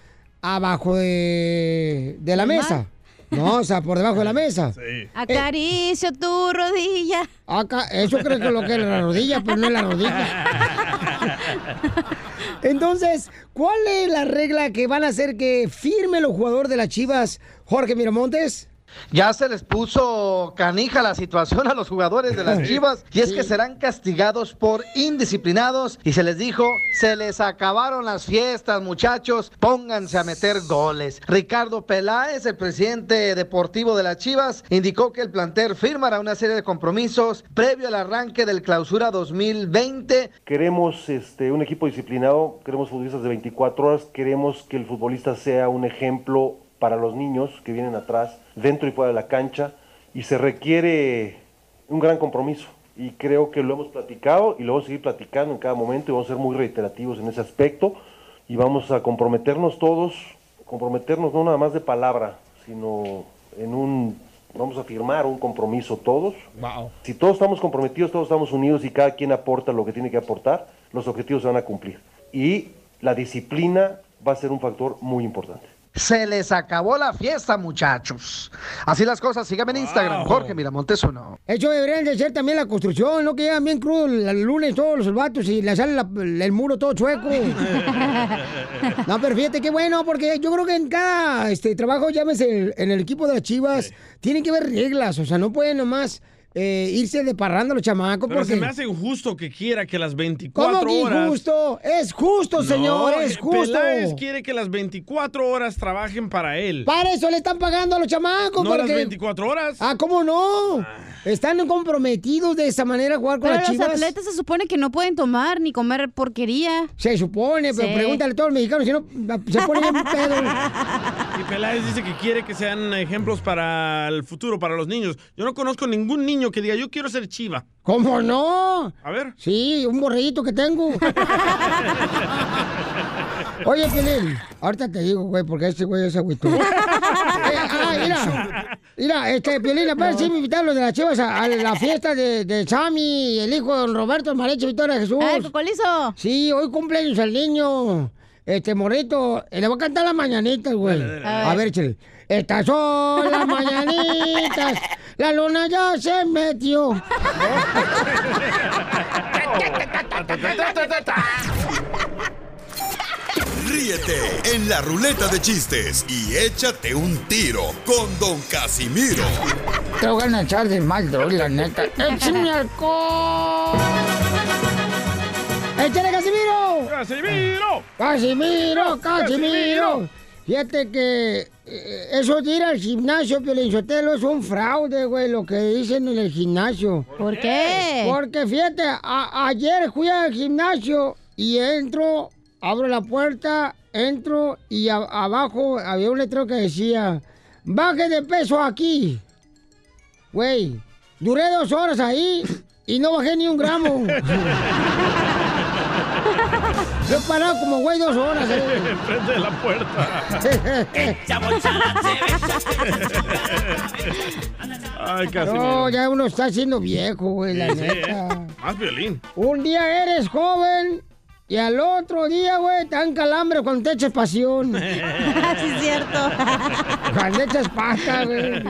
abajo de, de la ¿El mesa. No, o sea, por debajo de la mesa. (laughs) Acaricio tu rodilla. Acá, eso creo que es lo que es la rodilla, pero no es la rodilla. (laughs) Entonces, ¿cuál es la regla que van a hacer que firme los jugadores de las Chivas, Jorge Miramontes? Ya se les puso canija la situación a los jugadores de las (laughs) Chivas y es que serán castigados por indisciplinados y se les dijo, se les acabaron las fiestas muchachos, pónganse a meter goles. Ricardo Peláez, el presidente deportivo de las Chivas, indicó que el plantel firmará una serie de compromisos previo al arranque del clausura 2020 Queremos este, un equipo disciplinado, queremos futbolistas de 24 horas, queremos que el futbolista sea un ejemplo para los niños que vienen atrás, dentro y fuera de la cancha, y se requiere un gran compromiso. Y creo que lo hemos platicado y lo vamos a seguir platicando en cada momento y vamos a ser muy reiterativos en ese aspecto y vamos a comprometernos todos, comprometernos no nada más de palabra, sino en un, vamos a firmar un compromiso todos. Si todos estamos comprometidos, todos estamos unidos y cada quien aporta lo que tiene que aportar, los objetivos se van a cumplir. Y la disciplina va a ser un factor muy importante. Se les acabó la fiesta, muchachos. Así las cosas, síganme en Instagram, Jorge Miramontes uno. Eso deberían de ser también la construcción, ¿no? Que llegan bien crudos el lunes todos los vatos y le sale la- el muro todo chueco. (laughs) no, pero fíjate qué bueno, porque yo creo que en cada este, trabajo, llámese en el equipo de las chivas, tienen que haber reglas, o sea, no pueden nomás eh, irse de parranda los chamacos Pero porque... se me hace injusto que quiera que las 24 ¿Cómo que horas... injusto? Es justo, señor, No, es eh, justo. Peláez quiere que las 24 horas trabajen para él. Para eso le están pagando a los chamacos. No para las que- 24 horas. Ah, ¿cómo no? Están comprometidos de esa manera a jugar con Pero las los chivas. atletas se supone que no pueden tomar ni comer porquería. Se supone, pero Sí. pregúntale a todos los mexicanos si no se ponen (laughs) pedo. Y Peláez dice que quiere que sean ejemplos para el futuro, para los niños. Yo no conozco ningún niño que diga, yo quiero ser chiva. ¿Cómo no? A ver. Sí, un borreguito que tengo. (laughs) Oye, Pelín, ahorita te digo, güey, porque este güey es agüito. (laughs) Eh, ah, mira, mira, este, Piolín, a si me invitaron los de las chivas a, a la fiesta de, de Sammy, el hijo de don Roberto Mareche Victoria Jesús. Ah, el cocolizo. Sí, hoy cumpleaños el niño. Este, morrito, eh, le voy a cantar las mañanitas, güey. dale. A ver, échale. Estas son las mañanitas, la luna ya se metió. (laughs) Ríete en la ruleta de chistes y échate un tiro con Don Casimiro. Te voy a echar de mal, doy, la neta. ¡Échame alcohol! ¡Échale, Casimiro! ¡Casimiro! ¡Casimiro, Casimiro! Fíjate que eh, eso de ir al gimnasio, Piolinchotelo, es un fraude, güey, lo que dicen en el gimnasio. ¿Por qué? Porque fíjate, ayer fui al gimnasio y entro, abro la puerta, entro y abajo había un letrero que decía, baje de peso aquí. Güey, duré dos horas ahí y no bajé ni un gramo. (laughs) Yo he parado como güey dos horas. (laughs) eh. Enfrente de la puerta. Ay, Casimiro. No, ya uno está siendo viejo, güey, la Sí, sí, neta. ¿eh? Más violín. Un día eres joven y al otro día, güey, te dan calambre cuando te echas pasión. (laughs) sí, es cierto. Cuando echas pasta, güey.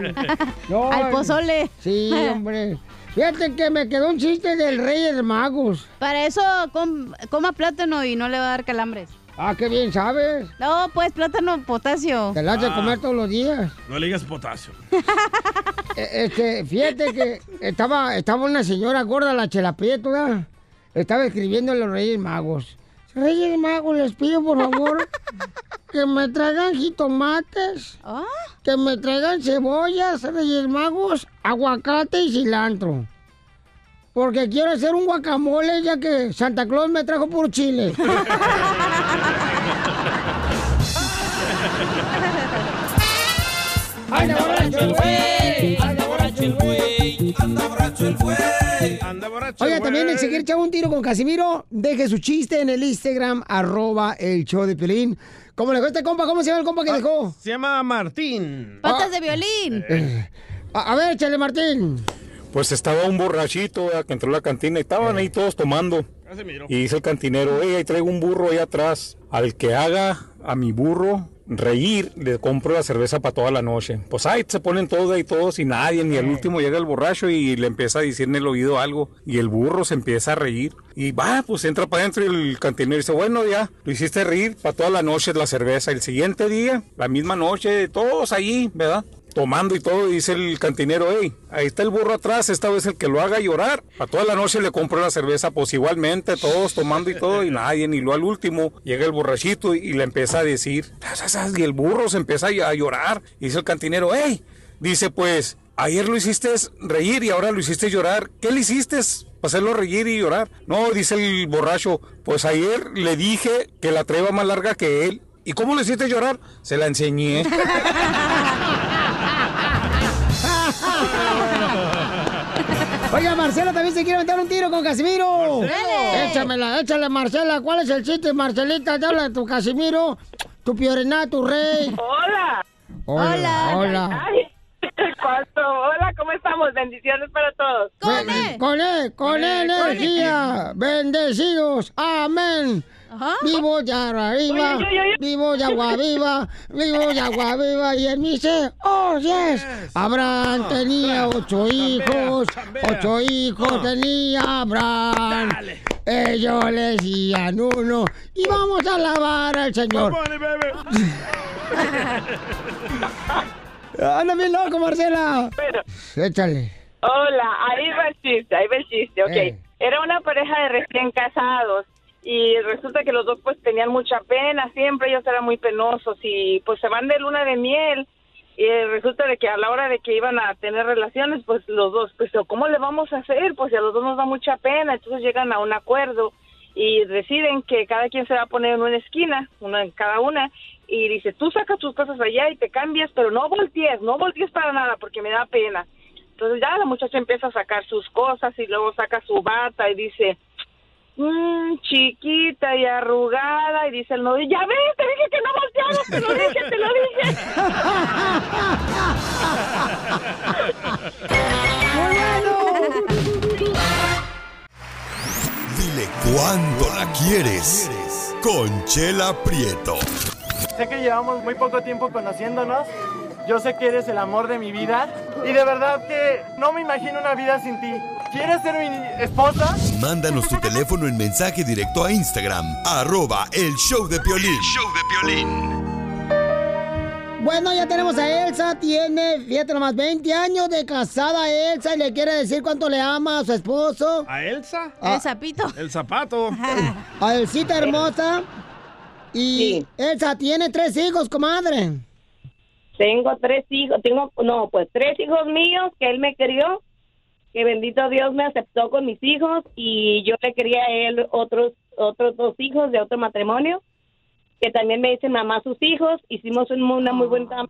No, Al pozole. Sí, hombre. Fíjate que me quedó un chiste del Rey de Magos. Para eso com- coma plátano y no le va a dar calambres. Ah, qué bien sabes. No, pues plátano potasio. Te la has de Ah. comer todos los días. No le digas potasio. (laughs) Eh, Este, fíjate que estaba, estaba una señora gorda, la Chela Prieto, ¿verdad? Estaba escribiendo los Reyes Magos. Reyes Magos, les pido por favor (laughs) que me traigan jitomates, que me traigan cebollas, Reyes Magos, aguacate y cilantro. Porque quiero hacer un guacamole ya que Santa Claus me trajo por Chile. Anda borracho el güey, anda borracho el güey, anda borracho el güey. Anda borracho. Oiga, también el seguir echando un tiro con Casimiro, deje su chiste en el Instagram, arroba el show de Pelín. ¿Cómo le a este compa? ¿Cómo se llama el compa que dejó? Se llama Martín. Patas de violín. Eh, a, a ver, échale, Martín. Pues estaba un borrachito ¿verdad? que entró a la cantina y estaban ahí todos tomando. Y dice el cantinero, hey, ahí traigo un burro ahí atrás. Al que haga a mi burro reír, le compro la cerveza para toda la noche. Pues ahí se ponen todos ahí todos y nadie, ni al último llega el borracho y le empieza a decir en el oído algo. Y el burro se empieza a reír. Y va, pues entra para adentro y el cantinero dice, bueno, ya, lo hiciste reír para toda la noche la cerveza. El siguiente día, la misma noche, todos allí, ¿verdad? Tomando y todo, dice el cantinero, hey, ahí está el burro atrás, esta vez el que lo haga llorar. A toda la noche le compro la cerveza, pues igualmente, todos tomando y todo, y nadie, ni lo al último, llega el borrachito y, le empieza a decir, y el burro se empieza a llorar, y dice el cantinero, hey, dice pues, ayer lo hiciste reír y ahora lo hiciste llorar, ¿qué le hiciste? Para hacerlo reír y llorar. No, dice el borracho, pues ayer le dije que la traía más larga que él. ¿Y cómo le hiciste llorar? Se la enseñé. (laughs) Oiga, Marcela también se quiere aventar un tiro con Casimiro. Dale. Échamela, échale, Marcela. ¿Cuál es el chiste, Marcelita? Te habla tu Casimiro, tu Piorena, tu rey. Hola. Hola. Hola. Ay, (laughs) ¿cuánto? Hola, ¿cómo estamos? Bendiciones para todos. Con él. Con él, con energía. Bendecidos. Amén. Vivo de arriba, Oye, oye, oye. vivo de agua viva, vivo viva. Y él me dice, oh, yes. Abraham tenía ocho hijos, ocho hijos tenía Abraham. Ellos le decían uno, y vamos a alabar al Señor. (laughs) Anda bien loco, Marcela. Échale. Hola, ahí va el chiste, ahí va el chiste, ok. Eh. Era una pareja de recién casados y resulta que los dos pues tenían mucha pena, siempre ellos eran muy penosos y pues se van de luna de miel y eh, resulta de que a la hora de que iban a tener relaciones pues los dos pues ¿cómo le vamos a hacer? Pues a los dos nos da mucha pena, entonces llegan a un acuerdo y deciden que cada quien se va a poner en una esquina, una en cada una, y dice, tú sacas tus cosas allá y te cambias, pero no voltees, no voltees para nada porque me da pena. Entonces ya la muchacha empieza a sacar sus cosas y luego saca su bata y dice, mmm, chiquita y arrugada, y dice el novio, ya ves, te dije que no voltearas, te lo dije, te lo Dile cuándo la quieres. Conchela Prieto. Sé que llevamos muy poco tiempo conociéndonos. Yo sé que eres el amor de mi vida. Y de verdad que no me imagino una vida sin ti. ¿Quieres ser mi esposa? Mándanos tu teléfono en mensaje directo a Instagram, arroba el show de Piolín. Bueno, ya tenemos a Elsa, tiene, fíjate nomás, 20 años de casada Elsa y le quiere decir cuánto le ama a su esposo. ¿A Elsa? El sapito. El zapato. A Elsita hermosa. Y Elsa tiene tres hijos, comadre. Tengo tres hijos, tengo, no, pues tres hijos míos que él me crió, que bendito Dios me aceptó con mis hijos y yo le quería a él otros, otros dos hijos de otro matrimonio, que también me dicen mamá sus hijos, hicimos un, una muy buena,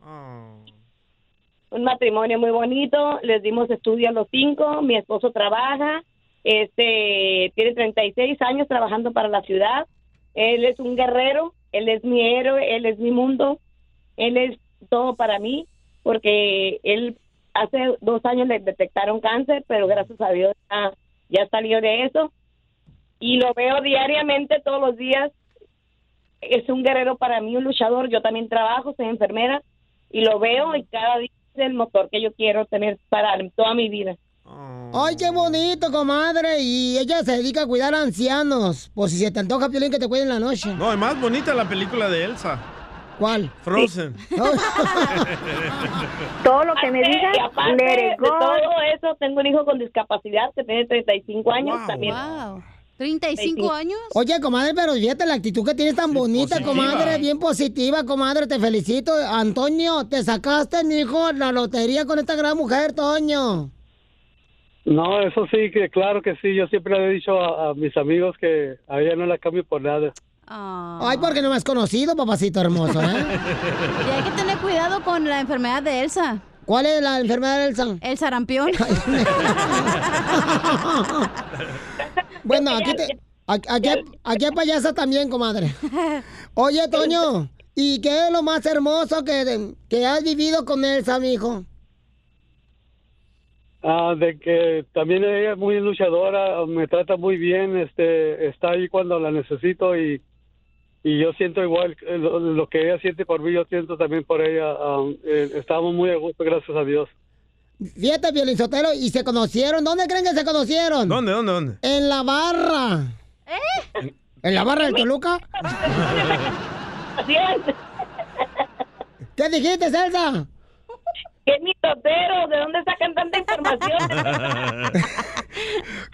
un matrimonio muy bonito, les dimos estudio a los cinco, mi esposo trabaja, este, tiene 36 años trabajando para la ciudad, él es un guerrero, él es mi héroe, él es mi mundo, él es todo para mí, porque él hace dos años le detectaron cáncer, pero gracias a Dios ya, ya salió de eso. Y lo veo diariamente, todos los días. Es un guerrero para mí, un luchador. Yo también trabajo, soy enfermera, y lo veo y cada día es el motor que yo quiero tener para toda mi vida. Ay, qué bonito, comadre. Y ella se dedica a cuidar a ancianos. Por si se te antoja, Piolín, que te cuiden la noche. No, es más bonita la película de Elsa. ¿Cuál? Frozen. (laughs) (laughs) Todo lo que me digas, go. todo eso, tengo un hijo con discapacidad que tiene 35 años también. Wow. ¿35 años? Oye, comadre, pero fíjate la actitud que tienes tan bonita, positiva. comadre, bien positiva, comadre, te felicito. Antonio, te sacaste, hijo, la lotería con esta gran mujer, Toño. No, eso sí, que claro que sí. Yo siempre le he dicho a, a mis amigos que a ella no la cambio por nada. Ay, porque no me has conocido, papacito hermoso, ¿eh? (laughs) Y hay que tener cuidado con la enfermedad de Elsa. ¿Cuál es la enfermedad de Elsa? El sarampión. (laughs) Bueno, aquí, te, aquí, aquí hay- aquí hay payasa también, comadre. (laughs) Oye, Toño, ¿y qué es lo más hermoso que, que has vivido con Elsa, mijo? Ah, de que también ella es muy luchadora, me trata muy bien, este, está ahí cuando la necesito y, y yo siento igual eh, lo, lo que ella siente por mí, yo siento también por ella. Ah, eh, estamos muy a gusto, gracias a Dios. Fíjate, Violizotelo, y se conocieron. ¿Dónde creen que se conocieron? ¿Dónde, dónde, dónde? En la barra. ¿En la barra del Toluca? (laughs) ¿Qué dijiste, Elsa? ¡Qué mitotero! ¿De dónde sacan tanta información? (laughs)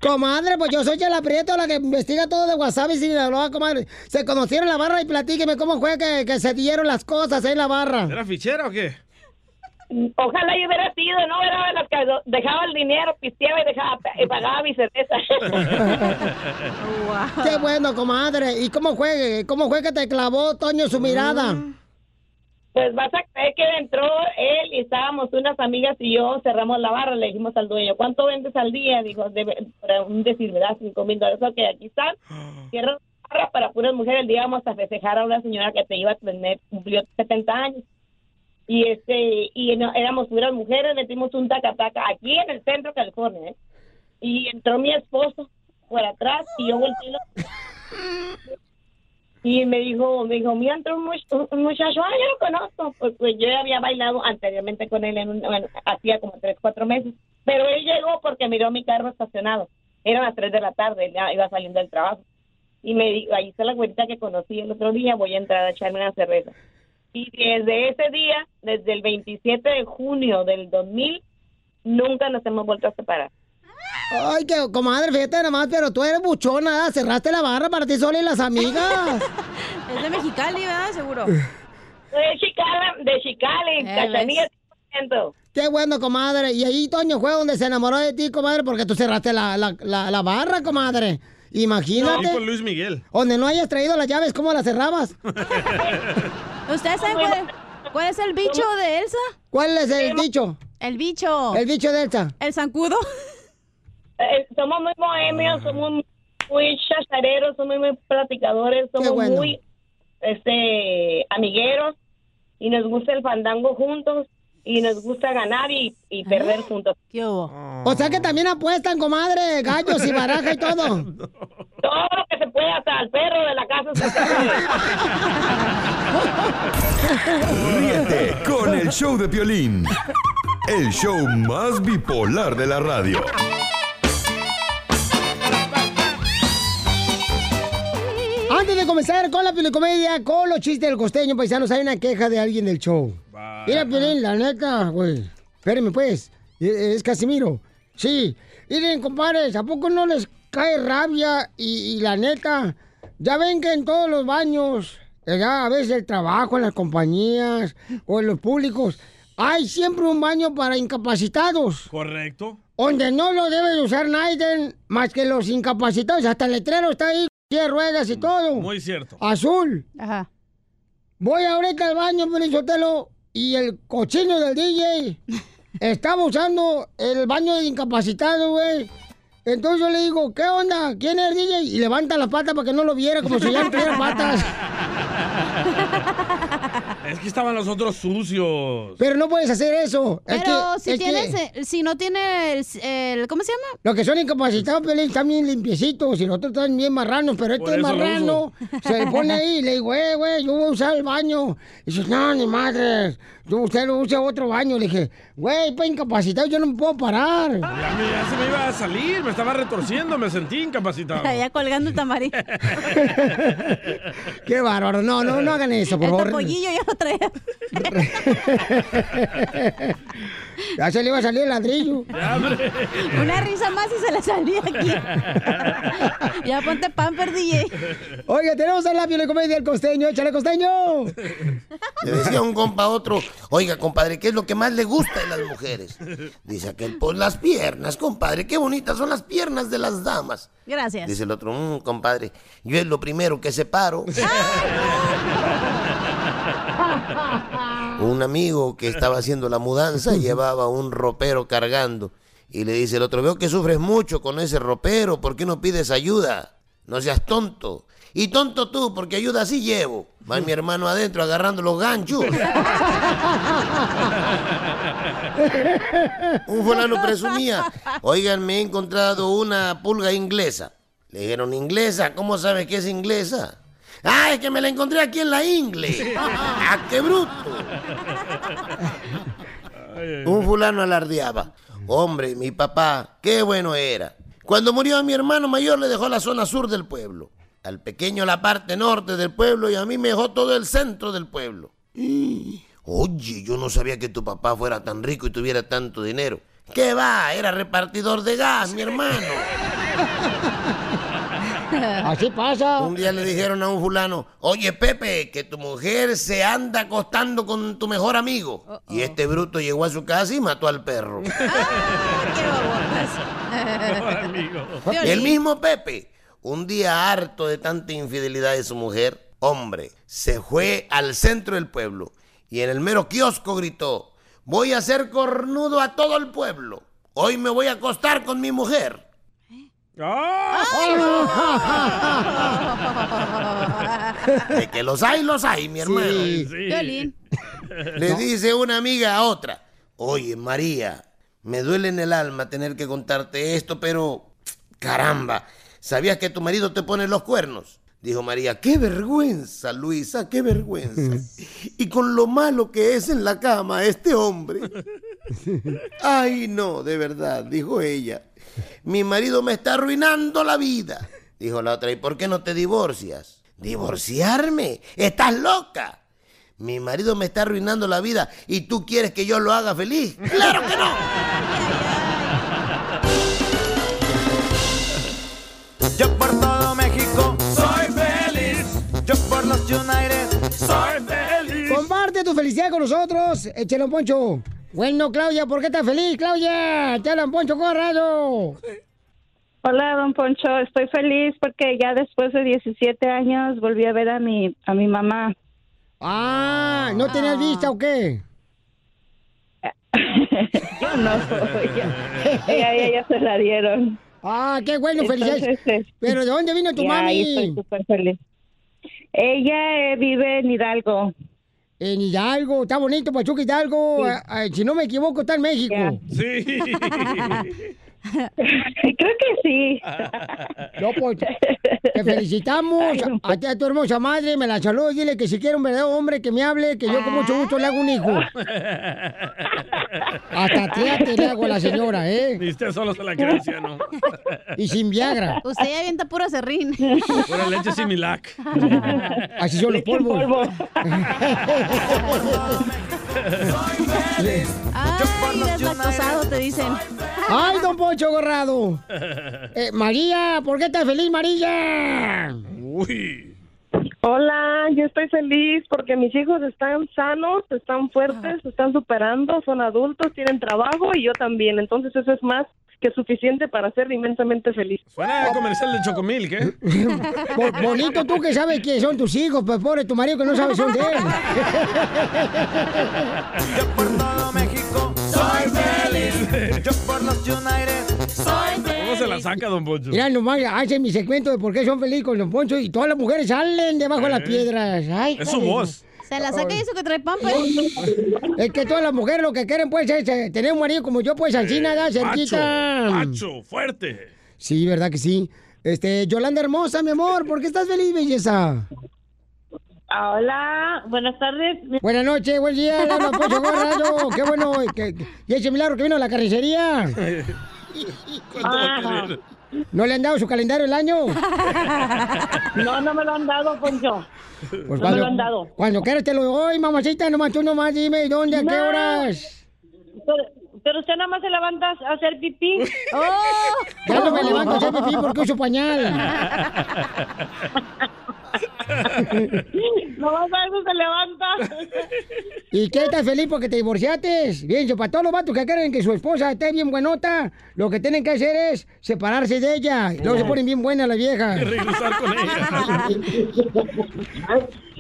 Comadre, pues yo soy Chela Prieto, la que investiga todo de WhatsApp y Sinaloa, comadre. Se conocieron en la barra y platíqueme cómo fue que, que se dieron las cosas ahí en la barra. ¿Era fichera o qué? Ojalá yo hubiera sido, ¿no? Era de las que dejaba el dinero, pisteaba y, dejaba, y pagaba mi cerveza. (laughs) Qué bueno, comadre. ¿Y cómo fue, cómo fue que te clavó Toño su mirada? Pues vas a creer que entró él y estábamos unas amigas y yo, cerramos la barra, le dijimos al dueño, ¿cuánto vendes al día? Dijo, de, para un decir, ¿verdad? Cinco mil dólares. Ok, aquí están. Cierra la barra para puras mujeres. El día vamos a festejar a una señora que te iba a tener, cumplió 70 años. Y este, y no, éramos puras mujeres, metimos un tacataca aquí en el centro de California, ¿eh? Y entró mi esposo por atrás y yo volteé (laughs) y me dijo, me dijo, mira, entró un, much- un muchacho, ah, yo lo conozco, pues, pues yo había bailado anteriormente con él, en un- bueno, hacía como tres, cuatro meses, pero él llegó porque miró mi carro estacionado, eran las tres de la tarde, él iba saliendo del trabajo, y me dijo, ahí está la güerita que conocí el otro día, voy a entrar a echarme una cerveza. Y desde ese día, desde el 27 de junio del 2000, nunca nos hemos vuelto a separar. Ay, que comadre, fíjate nomás, pero tú eres buchona, ¿eh? cerraste la barra para ti sola y las amigas. (laughs) es de Mexicali, ¿verdad? Seguro. De Chicali, de Chicali, Eh, Cachanilla, 100%. Qué bueno, comadre. Y ahí Toño fue donde se enamoró de ti, comadre, porque tú cerraste la, la, la, la barra, comadre. Imagínate. Tipo Luis Miguel. Donde no hayas traído las llaves, ¿cómo las cerrabas? (laughs) ¿Ustedes saben cuál, cuál es el bicho de Elsa? ¿Cuál es el bicho? El bicho. El bicho de Elsa. El zancudo. (laughs) Eh, somos muy bohemios, somos muy- chachareros, somos muy platicadores, somos bueno. muy este amigueros y nos gusta el fandango juntos y nos gusta ganar y, y perder juntos. ¿Qué hubo? O sea que también apuestan, comadre, gallos y baraja y todo. (laughs) Todo lo que se puede, hasta el perro de la casa se (laughs) Ríete con el show de Piolín. El show más bipolar de la radio. Antes de comenzar con la pelicomedia, con los chistes del costeño, paisanos, hay una queja de alguien del show. Mira, Piolín, la neta, güey. Espérenme, pues. Es Casimiro. Sí. Miren, compadres, ¿a poco no les cae rabia? Y, y la neta, ya ven que en todos los baños, ya a veces el trabajo, en las compañías o en los públicos, hay siempre un baño para incapacitados. Correcto. Donde no lo debe de usar nadie más que los incapacitados. Hasta el letrero está ahí, tiene ruedas y todo. Muy cierto. Azul. Ajá. Voy ahorita al baño, Pelizotelo, y el cochino del DJ (laughs) estaba usando el baño de incapacitado, güey. Entonces yo le digo, ¿qué onda? ¿Quién es el DJ? Y levanta la pata para que no lo viera, como si ya no tuviera patas. (laughs) Es que estaban los otros sucios. Pero no puedes hacer eso. Es Pero que- si es tienes, eh, si no tienes el, ¿cómo se llama? Los que son incapacitados, Pelín, están bien limpiecitos y los otros están bien marranos, pero este es marrano. Se le pone ahí y le digo, eh, güey, yo voy a usar el baño. Y dice, no, ni madre, usted lo usa otro baño. Le dije, güey, pues incapacitado, yo no me puedo parar. Ya, me- ya se me iba a salir, me estaba retorciendo, me sentí incapacitado. (laughs) Allá colgando el tamarindo. (laughs) Qué bárbaro. No, no, no hagan eso, por el favor. topollillo ya lo traía. (laughs) Ya se le iba a salir el ladrillo. (laughs) Una risa más y se le salía aquí. (laughs) ya ponte pamper, DJ. Oiga, tenemos al labio de comedia el costeño. Échale, costeño. Le decía un compa a otro, oiga, compadre, ¿qué es lo que más le gusta de las mujeres? Dice aquel, pues las piernas, compadre, qué bonitas son las piernas de las damas. Gracias. Dice el otro, "Mm, compadre, yo es lo primero que separo. (laughs) un amigo que estaba haciendo la mudanza llevaba un ropero cargando y le dice el otro, veo que sufres mucho con ese ropero, ¿por qué no pides ayuda? No seas tonto. Y tonto tú, porque ayuda sí llevo. Va mi hermano adentro agarrando los ganchos. (laughs) Un fulano presumía, oigan, me he encontrado una pulga inglesa. Le dijeron, ¿inglesa? ¿Cómo sabes que es inglesa? Ah, es que me la encontré aquí en la ingle. (laughs) ¡Ah, qué bruto! Un fulano alardeaba. Hombre, mi papá, qué bueno era. Cuando murió mi hermano mayor le dejó la zona sur del pueblo. Al pequeño la parte norte del pueblo y a mí me dejó todo el centro del pueblo. Oye, yo no sabía que tu papá fuera tan rico y tuviera tanto dinero. ¿Qué va? Era repartidor de gas, mi hermano. (laughs) (laughs) Así pasa. Un día le dijeron a un fulano, oye Pepe, que tu mujer se anda acostando con tu mejor amigo. Y este bruto llegó a su casa y mató al perro. (laughs) El mismo Pepe, un día harto de tanta infidelidad de su mujer, hombre, se fue al centro del pueblo y en el mero kiosco gritó, voy a hacer cornudo a todo el pueblo. Hoy me voy a acostar con mi mujer. De que los hay, los hay, mi hermano. Sí. Sí. Violín. Le dice una amiga a otra, oye María, me duele en el alma tener que contarte esto, pero caramba, ¿sabías que tu marido te pone los cuernos? Dijo María, qué vergüenza, Luisa, qué vergüenza. (laughs) Y con lo malo que es en la cama este hombre. (laughs) Ay, no, de verdad, dijo ella. Mi marido me está arruinando la vida. Dijo la otra, ¿y por qué no te divorcias? ¿Divorciarme? ¿Estás loca? Mi marido me está arruinando la vida y tú quieres que yo lo haga feliz. ¡Claro que no! Yo por todo México soy feliz. Yo por los United soy feliz. Comparte tu felicidad con nosotros. Échale un poncho. Bueno, Claudia, ¿por qué estás feliz, Claudia? Te hablan Poncho Corrado. Hola, don Poncho. Estoy feliz porque ya después de 17 años volví a ver a mi, a mi mamá. Ah, ¿no tenías vista o qué? (laughs) Yo no, ella, ella, ella se la dieron. Ah, qué bueno. Entonces, eh, ¿Pero de dónde vino tu ya, mami? ahí Estoy súper feliz. Ella eh, vive en Hidalgo. En Hidalgo, está bonito, Pachuca Hidalgo. Si no me equivoco, está en México. Sí. (laughs) (laughs) Creo que sí. (laughs) No, pues, te felicitamos a, ti, a tu hermosa madre, me la saludo y dile que si quiere un verdadero hombre que me hable, que yo con mucho gusto le hago un hijo. (laughs) Hasta triate le hago a la señora, ¿eh? Ni usted solo se la cree, ¿no? (laughs) Y sin Viagra. Usted ya avienta pura serrín. Pura leche similac. Así son los polvos. Ay, deslactosado, te dicen. ¡Ay, don Poncho Gorrado! (laughs) Eh, María, ¿por qué estás feliz, María? Uy. Hola, yo estoy feliz porque mis hijos están sanos, están fuertes, se están superando, son adultos, tienen trabajo y yo también. Entonces eso es más que suficiente para ser inmensamente feliz. Suena el comercial de Chocomil, ¿qué? (laughs) Bo- bonito tú que sabes que son tus hijos, pues pobre tu marido que no sabe son de él. (laughs) Yo por todo México soy feliz. (laughs) Yo por los United soy feliz. ¿Cómo se la saca, don Poncho? Mira, nomás hace mi segmento de por qué son felices con Don Poncho y todas las mujeres salen debajo de las Eh. piedras. Ay, Es su voz. Se la saca y eso que trae pamper. (laughs) Es que todas las mujeres lo que quieren, pues, es eh, tener un marido como yo, pues, así nada, cerquita. Macho, macho, fuerte. Sí, ¿verdad que sí? Este, Yolanda hermosa, mi amor, ¿por qué estás feliz, belleza? Hola, buenas tardes. Buenas noches, buen día, habla (laughs) Poncho Corrado. Qué bueno, que, que- y ese milagro que vino a la carnicería. Ah, ¿No le han dado su calendario el año? (laughs) no, no me lo han dado, Poncho. Pues no me lo han dado. Cuando quieras te lo doy, mamacita, nomás tú nomás dime dónde, a qué horas. Pero, pero usted nada más se levanta a hacer pipí. (laughs) Ya no me levanto a hacer pipí porque uso pañal. (laughs) No más a eso se levanta. ¿Y qué estás feliz porque te divorciaste? Bien, para todos los vatos que quieren que su esposa esté bien buenota, lo que tienen que hacer es separarse de ella. Y luego se ponen bien buenas las viejas. Y regresar con (laughs)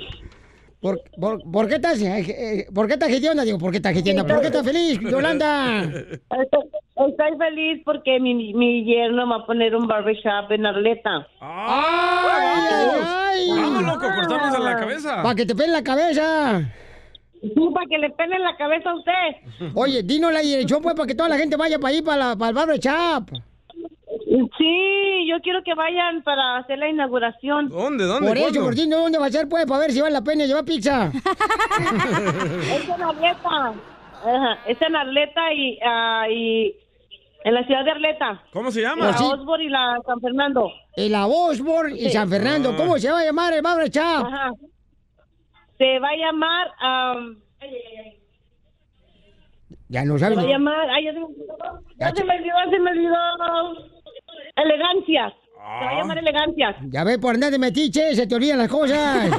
¿Por, por, por qué estás, eh, eh, por qué estás hedionda? Digo, ¿por qué estás hedionda? ¿Por qué estás feliz, Yolanda? Estoy, estoy feliz porque mi, mi yerno va a poner un barbershop en Arleta. ¡Ay, ay, ay! Vamos, loco, cortarnos en la cabeza. Para que te pelen la cabeza. Sí, para que le pelen la cabeza a usted. Oye, dinos la dirección, pues, para que toda la gente vaya para ahí, para, la, para el barbershop. Sí, yo quiero que vayan para hacer la inauguración. ¿Dónde? Por eso, por ti, ¿dónde va a ser, pues? Para ver si vale la pena llevar pizza. (laughs) Es en Arleta. Ajá, es en Arleta y, ah, y en la ciudad de Arleta. ¿Cómo se La llama? Osborne y la San Fernando. En la Osborne y. San Fernando. Ah. ¿Cómo se va a llamar el barbershop? Ajá. Se va a llamar. am, Ya no se sabes. va a llamar. Ay, ya se me olvidó. Ya se me olvidó, se me olvidó. Elegancias. Se va a llamar Elegancias. Ya ves, por andar de metiche, se te olvidan las cosas.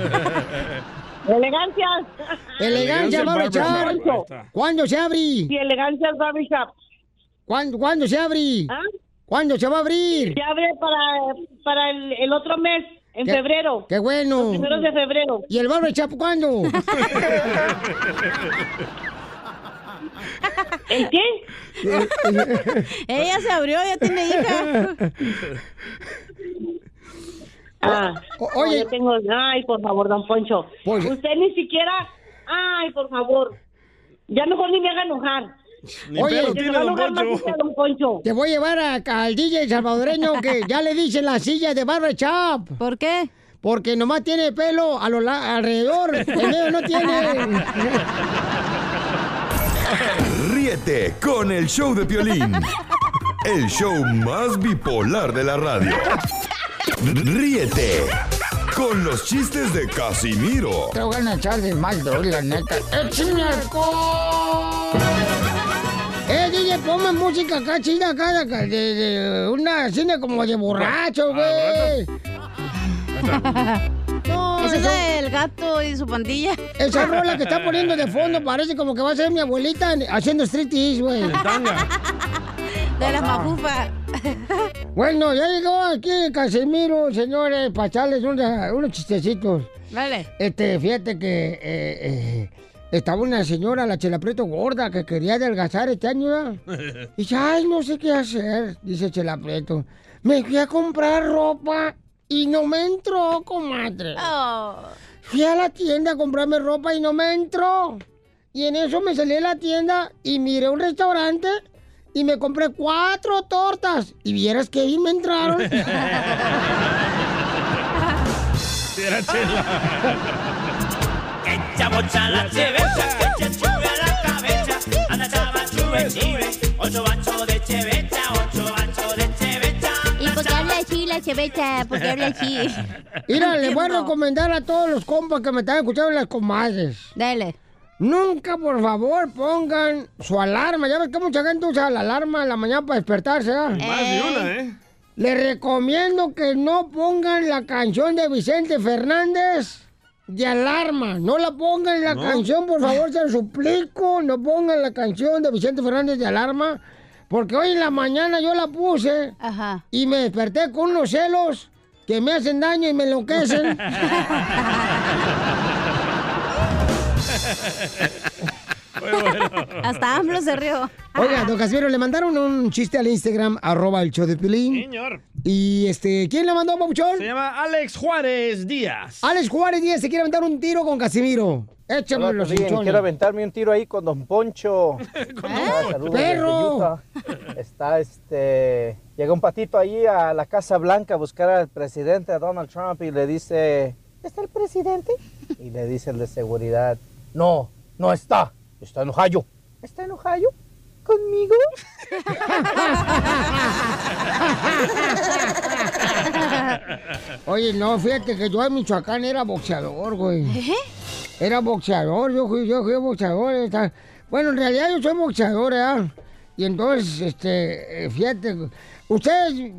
Elegancias. (laughs) Elegancia Barbershop. ¿Cuándo se abre? Sí, Elegancias Barbershop. ¿Cuándo, ¿Cuándo se abre? ¿Ah? ¿Cuándo se va a abrir? Se abre para, para el, el otro mes, en Qué- febrero. Qué bueno. Los primeros de febrero. ¿Y el barbershop cuándo? (laughs) ¿El qué? Ella se abrió, ya tiene hija. Ah, oye. yo tengo. Ay, por favor, don Poncho. Pues- Usted ni siquiera. Ay, por favor. Ya mejor ni me haga enojar. Ni Oye, pelo tiene, don Poncho. don Poncho. Te voy a llevar a- al DJ salvadoreño que ya le dicen la silla de barbershop. ¿Por qué? Porque nomás tiene pelo a lo alrededor. El medio no tiene. (laughs) Ríete con el show de Piolín. El show más bipolar de la radio. Ríete con los chistes de Casimiro Te voy a echar de mal, droga, la neta. ¡Échame alcohol! Eh, DJ, ponme música acá, chida, acá, de, acá, de, de una cine como de borracho, güey. No, Ese es el gato y su pandilla. Esa (laughs) rola que está poniendo de fondo parece como que va a ser mi abuelita haciendo striptease, güey. De la mafufa. Bueno, ya llegó aquí Casimiro, señores, para echarles una- unos chistecitos. Vale. Este, fíjate que eh, eh, estaba una señora, la Chela Prieto gorda, que quería adelgazar este año. Y (laughs) dice, ay, no sé qué hacer, dice Chela Prieto. Me fui a comprar ropa y no me entró, comadre. Oh. Fui a la tienda a comprarme ropa y no me entró. Y en eso me salí de la tienda y miré un restaurante y me compré cuatro tortas. Y vieras que ahí me entraron. (laughs) Era chela. Que la cabeza. Anda chava chube chive, ocho bachos de chevecha, ocho bachos la chevecha? ¿Por qué habla así? (laughs) Mira, le voy a recomendar a todos los compas que me están escuchando las comadres. Dale. Nunca, por favor, pongan su alarma. Ya ves que mucha gente usa la alarma en la mañana para despertarse, ¿ah? Más de una, ¿eh? Les recomiendo que no pongan la canción de Vicente Fernández de alarma. No la pongan la ¿No? canción, por favor, se lo suplico. No pongan la canción de Vicente Fernández de alarma. Porque hoy en la mañana yo la puse Ajá. y me desperté con unos celos que me hacen daño y me enloquecen. (laughs) (laughs) Hasta AMLO se rió. Oiga, don Casimiro, le mandaron un chiste al Instagram, arroba el show de Pilín. Señor. Y este, ¿quién le mandó, Papuchón? Se llama Alex Juárez Díaz. Alex Juárez Díaz se quiere aventar un tiro con Casimiro. Échame los hinchones. quiero aventarme un tiro ahí con Don Poncho. (laughs) Saludos desde ¡Perro! Está este. Llega un patito ahí a la Casa Blanca a buscar al presidente, a Donald Trump, y le dice: ¿Está el presidente? Y le dice el de seguridad: No, no está. Está en Ohio. ¿Está en Ohio? ¿Conmigo? Oye, no, fíjate que yo en Michoacán era boxeador, güey. Era boxeador, yo fui, yo fui boxeador. esta- Bueno, en realidad yo soy boxeador, ¿eh? Y entonces, este, eh, fíjate, ¿ustedes,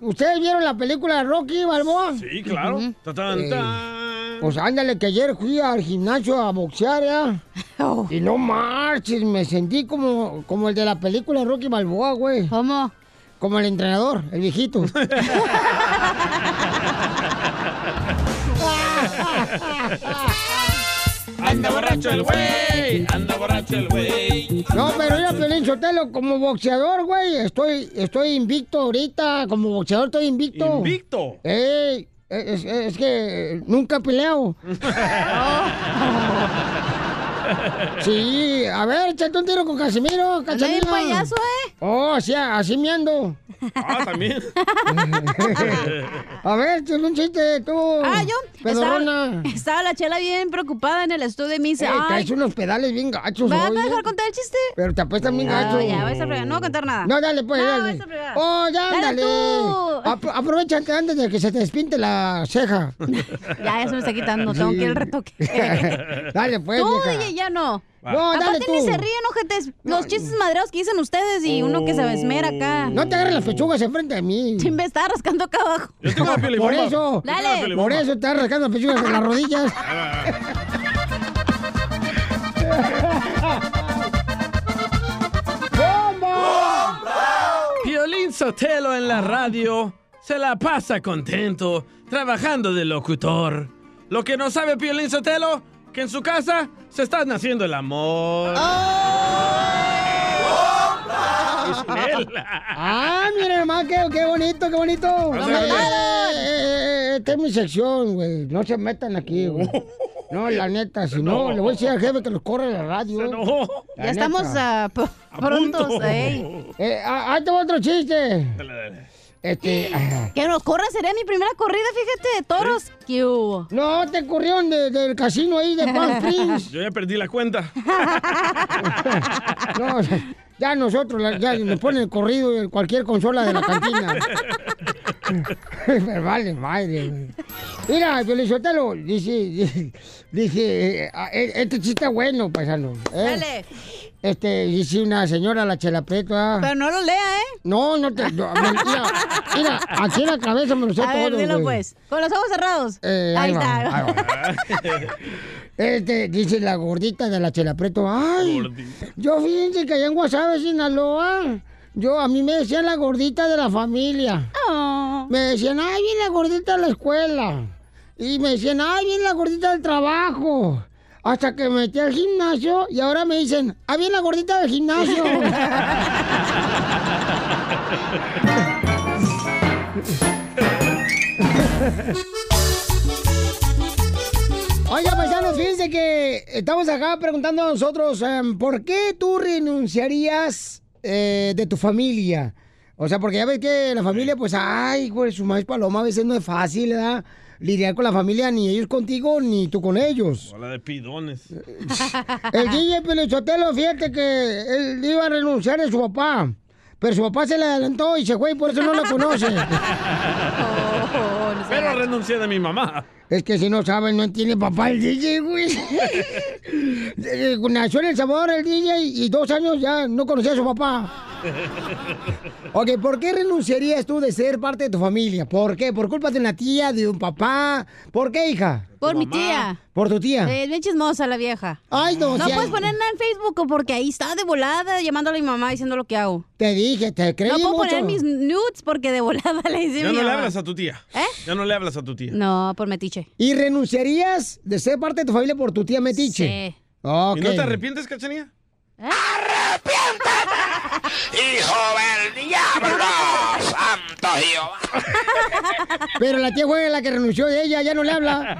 ¿ustedes vieron la película de Rocky Balboa? Sí, claro. Ta, tan, Eh, tan. Pues ándale, que ayer fui al gimnasio a boxear, ¿ya? (laughs) Y no marches, me sentí como, como el de la película Rocky Balboa, güey. ¿Cómo? Como el entrenador, el viejito. (laughs) Anda borracho el güey, anda borracho el güey. No, pero mira, Piolín Sotelo, como boxeador, güey, estoy, estoy invicto ahorita. Como boxeador estoy invicto. ¿Invicto? Ey, es, es que nunca he peleado. (laughs) (laughs) Sí, a ver, échate un tiro con Casimiro, Cachanilla. el payaso, eh? Oh, así, así me ando. Ah, también. a ver, échale un chiste, tú. Ah, yo. Pedorrona. Estaba, estaba la chela bien preocupada en el estudio y me dice, Eh, traes unos pedales bien gachos ¿va, hoy, ¿va a dejar eh. contar el chiste? Pero te apuestan bien Ah, gacho. ya, vas a fregar, no voy a contar nada. No, dale, pues, No, dale. vas a. Oh, ya, Dale ándale. tú. Apro- aprovechate antes de que se te despinte la ceja. (laughs) Ya, ya se me está quitando, tengo que ir al retoque. (laughs) dale, pues, Tú, vieja. Ya no. No, dale Aparte ni se ríen, ojetes. Los chistes madreados que dicen ustedes y uno que se esmera acá. No te agarres las pechugas enfrente de mí. Sí, me está rascando acá abajo. Yo tengo la Por eso. Dale. Por eso te estás rascando las pechugas en las rodillas. (laughs) Piolín Sotelo en la radio se la pasa contento, trabajando de locutor. Lo que no sabe Piolín Sotelo, que en su casa se están haciendo el amor. (laughs) Él. Ah, mira hermano, qué, qué bonito, qué bonito. No Eh, se rían. eh, eh, Esta es mi sección, güey. No se metan aquí, güey. No, la neta, si no, No. le voy a decir al jefe que los corre la radio. eh. La Ya estamos neta. ah, p- prontos, ey. Eh, ah, ahí te va otro chiste. Este. Que nos corra sería mi primera corrida, fíjate, de toros. ¿Qué hubo? No, te corrieron de- del casino ahí de Palm (laughs) Springs. Yo ya perdí la cuenta. (laughs) No, ya nosotros ya nos ponen el corrido en cualquier consola de la cantina. Pero (laughs) vale, madre. Mira, Felizotelo, dice, dice, dice, eh, eh, este chiste es bueno, paisano. ¿eh? Dale. Este, dice una señora, la chela preta. Pero no lo lea, ¿eh? No, no te. no, mira, mira, aquí en la cabeza me lo sé A ver, todo. dilo güey. pues. Con los ojos cerrados. Eh, ahí, ahí va, está. ahí Este, dice la gordita de la chela preto. Ay, yo fíjense que allá en Guasave, Sinaloa, yo, a mí me decían la gordita de la familia. Me decían, ay, viene la gordita de la escuela. Y me decían, ay, viene la gordita del trabajo. Hasta que me metí al gimnasio y ahora me dicen, ah, viene la gordita del gimnasio. (laughs) Oiga, paisanos, fíjense que estamos acá preguntando a nosotros, em, ¿por qué tú renunciarías eh, de tu familia? O sea, porque ya ves que la familia, pues, ay, güey, su maíz paloma a veces no es fácil, ¿verdad? Lidiar con la familia, ni ellos contigo, ni tú con ellos. Hola de pidones. (laughs) El DJ Pelichotelo, fíjate que él iba a renunciar de su papá, pero su papá se le adelantó y se fue y por eso no lo conoce. (laughs) Pero renuncié de mi mamá. Es que si no saben, no entiende papá el DJ, güey. (laughs) Eh, Nació en El Salvador el DJ y dos años ya no conocía a su papá. (laughs) Ok, ¿por qué renunciarías tú de ser parte de tu familia? ¿Por qué? ¿Por culpa de una tía, de un papá? ¿Por qué, hija? Por mi tía. ¿Por tu tía? Eh, Es bien chismosa la vieja. Ay, no, No si puedes hay- poner nada en Facebook porque ahí está de volada llamándole a mi mamá diciendo lo que hago. Te dije, te creí No puedo mucho. poner mis nudes porque de volada (laughs) le dice Ya mi no le hablas a tu tía. ¿Eh? Ya no le hablas a tu tía. No, por metiche. ¿Y renunciarías de ser parte de tu familia por tu tía Metiche? Sí. ¿Y no te arrepientes, Cachanía? ¡Hijo del diablo! ¡Santo Jehová! Pero la tía fue la que renunció de ella, ya no le habla.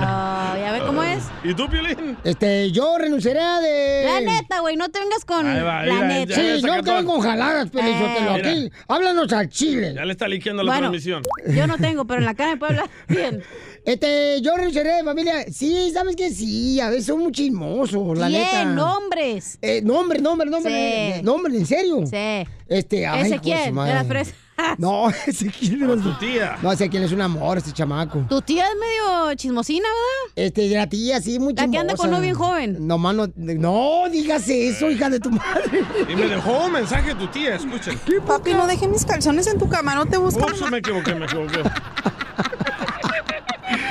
Ah, ¿Ya ve cómo es? ¿Y tú, Piolín? Este, yo renunciaré a de... La neta, güey, no te vengas con Ahí va, la neta. ya Sí, no te ven con jaladas, Pelizotelo. Eh. Aquí, háblanos al chile. Ya le está liqueando la Bueno, transmisión. Yo no tengo, pero en la cara me puede hablar (laughs) bien. Este, yo renunciaré de familia. Sí, ¿sabes qué? Sí, a veces son muy chismosos, la ¿Quién? neta. Nombres. Eh, nombre, nombre, nombre. Sí. Nombre, ¿en serio? Sí. Este, ay, ¿Ese hijo de quién? su De madre. la fresa. (laughs) No, ese quién es tu tía. No, ese quién es un amor, este chamaco. Tu tía es medio chismosina, ¿verdad? Este, la tía, sí, muy La que anda con chismosa. uno bien joven. No, mano, no digas eso, hija de tu madre. Y me dejó un mensaje tu tía, escuchen. Papi, no deje mis calzones en tu cama, no te busco. Ups, me equivoqué, me equivoqué. (laughs)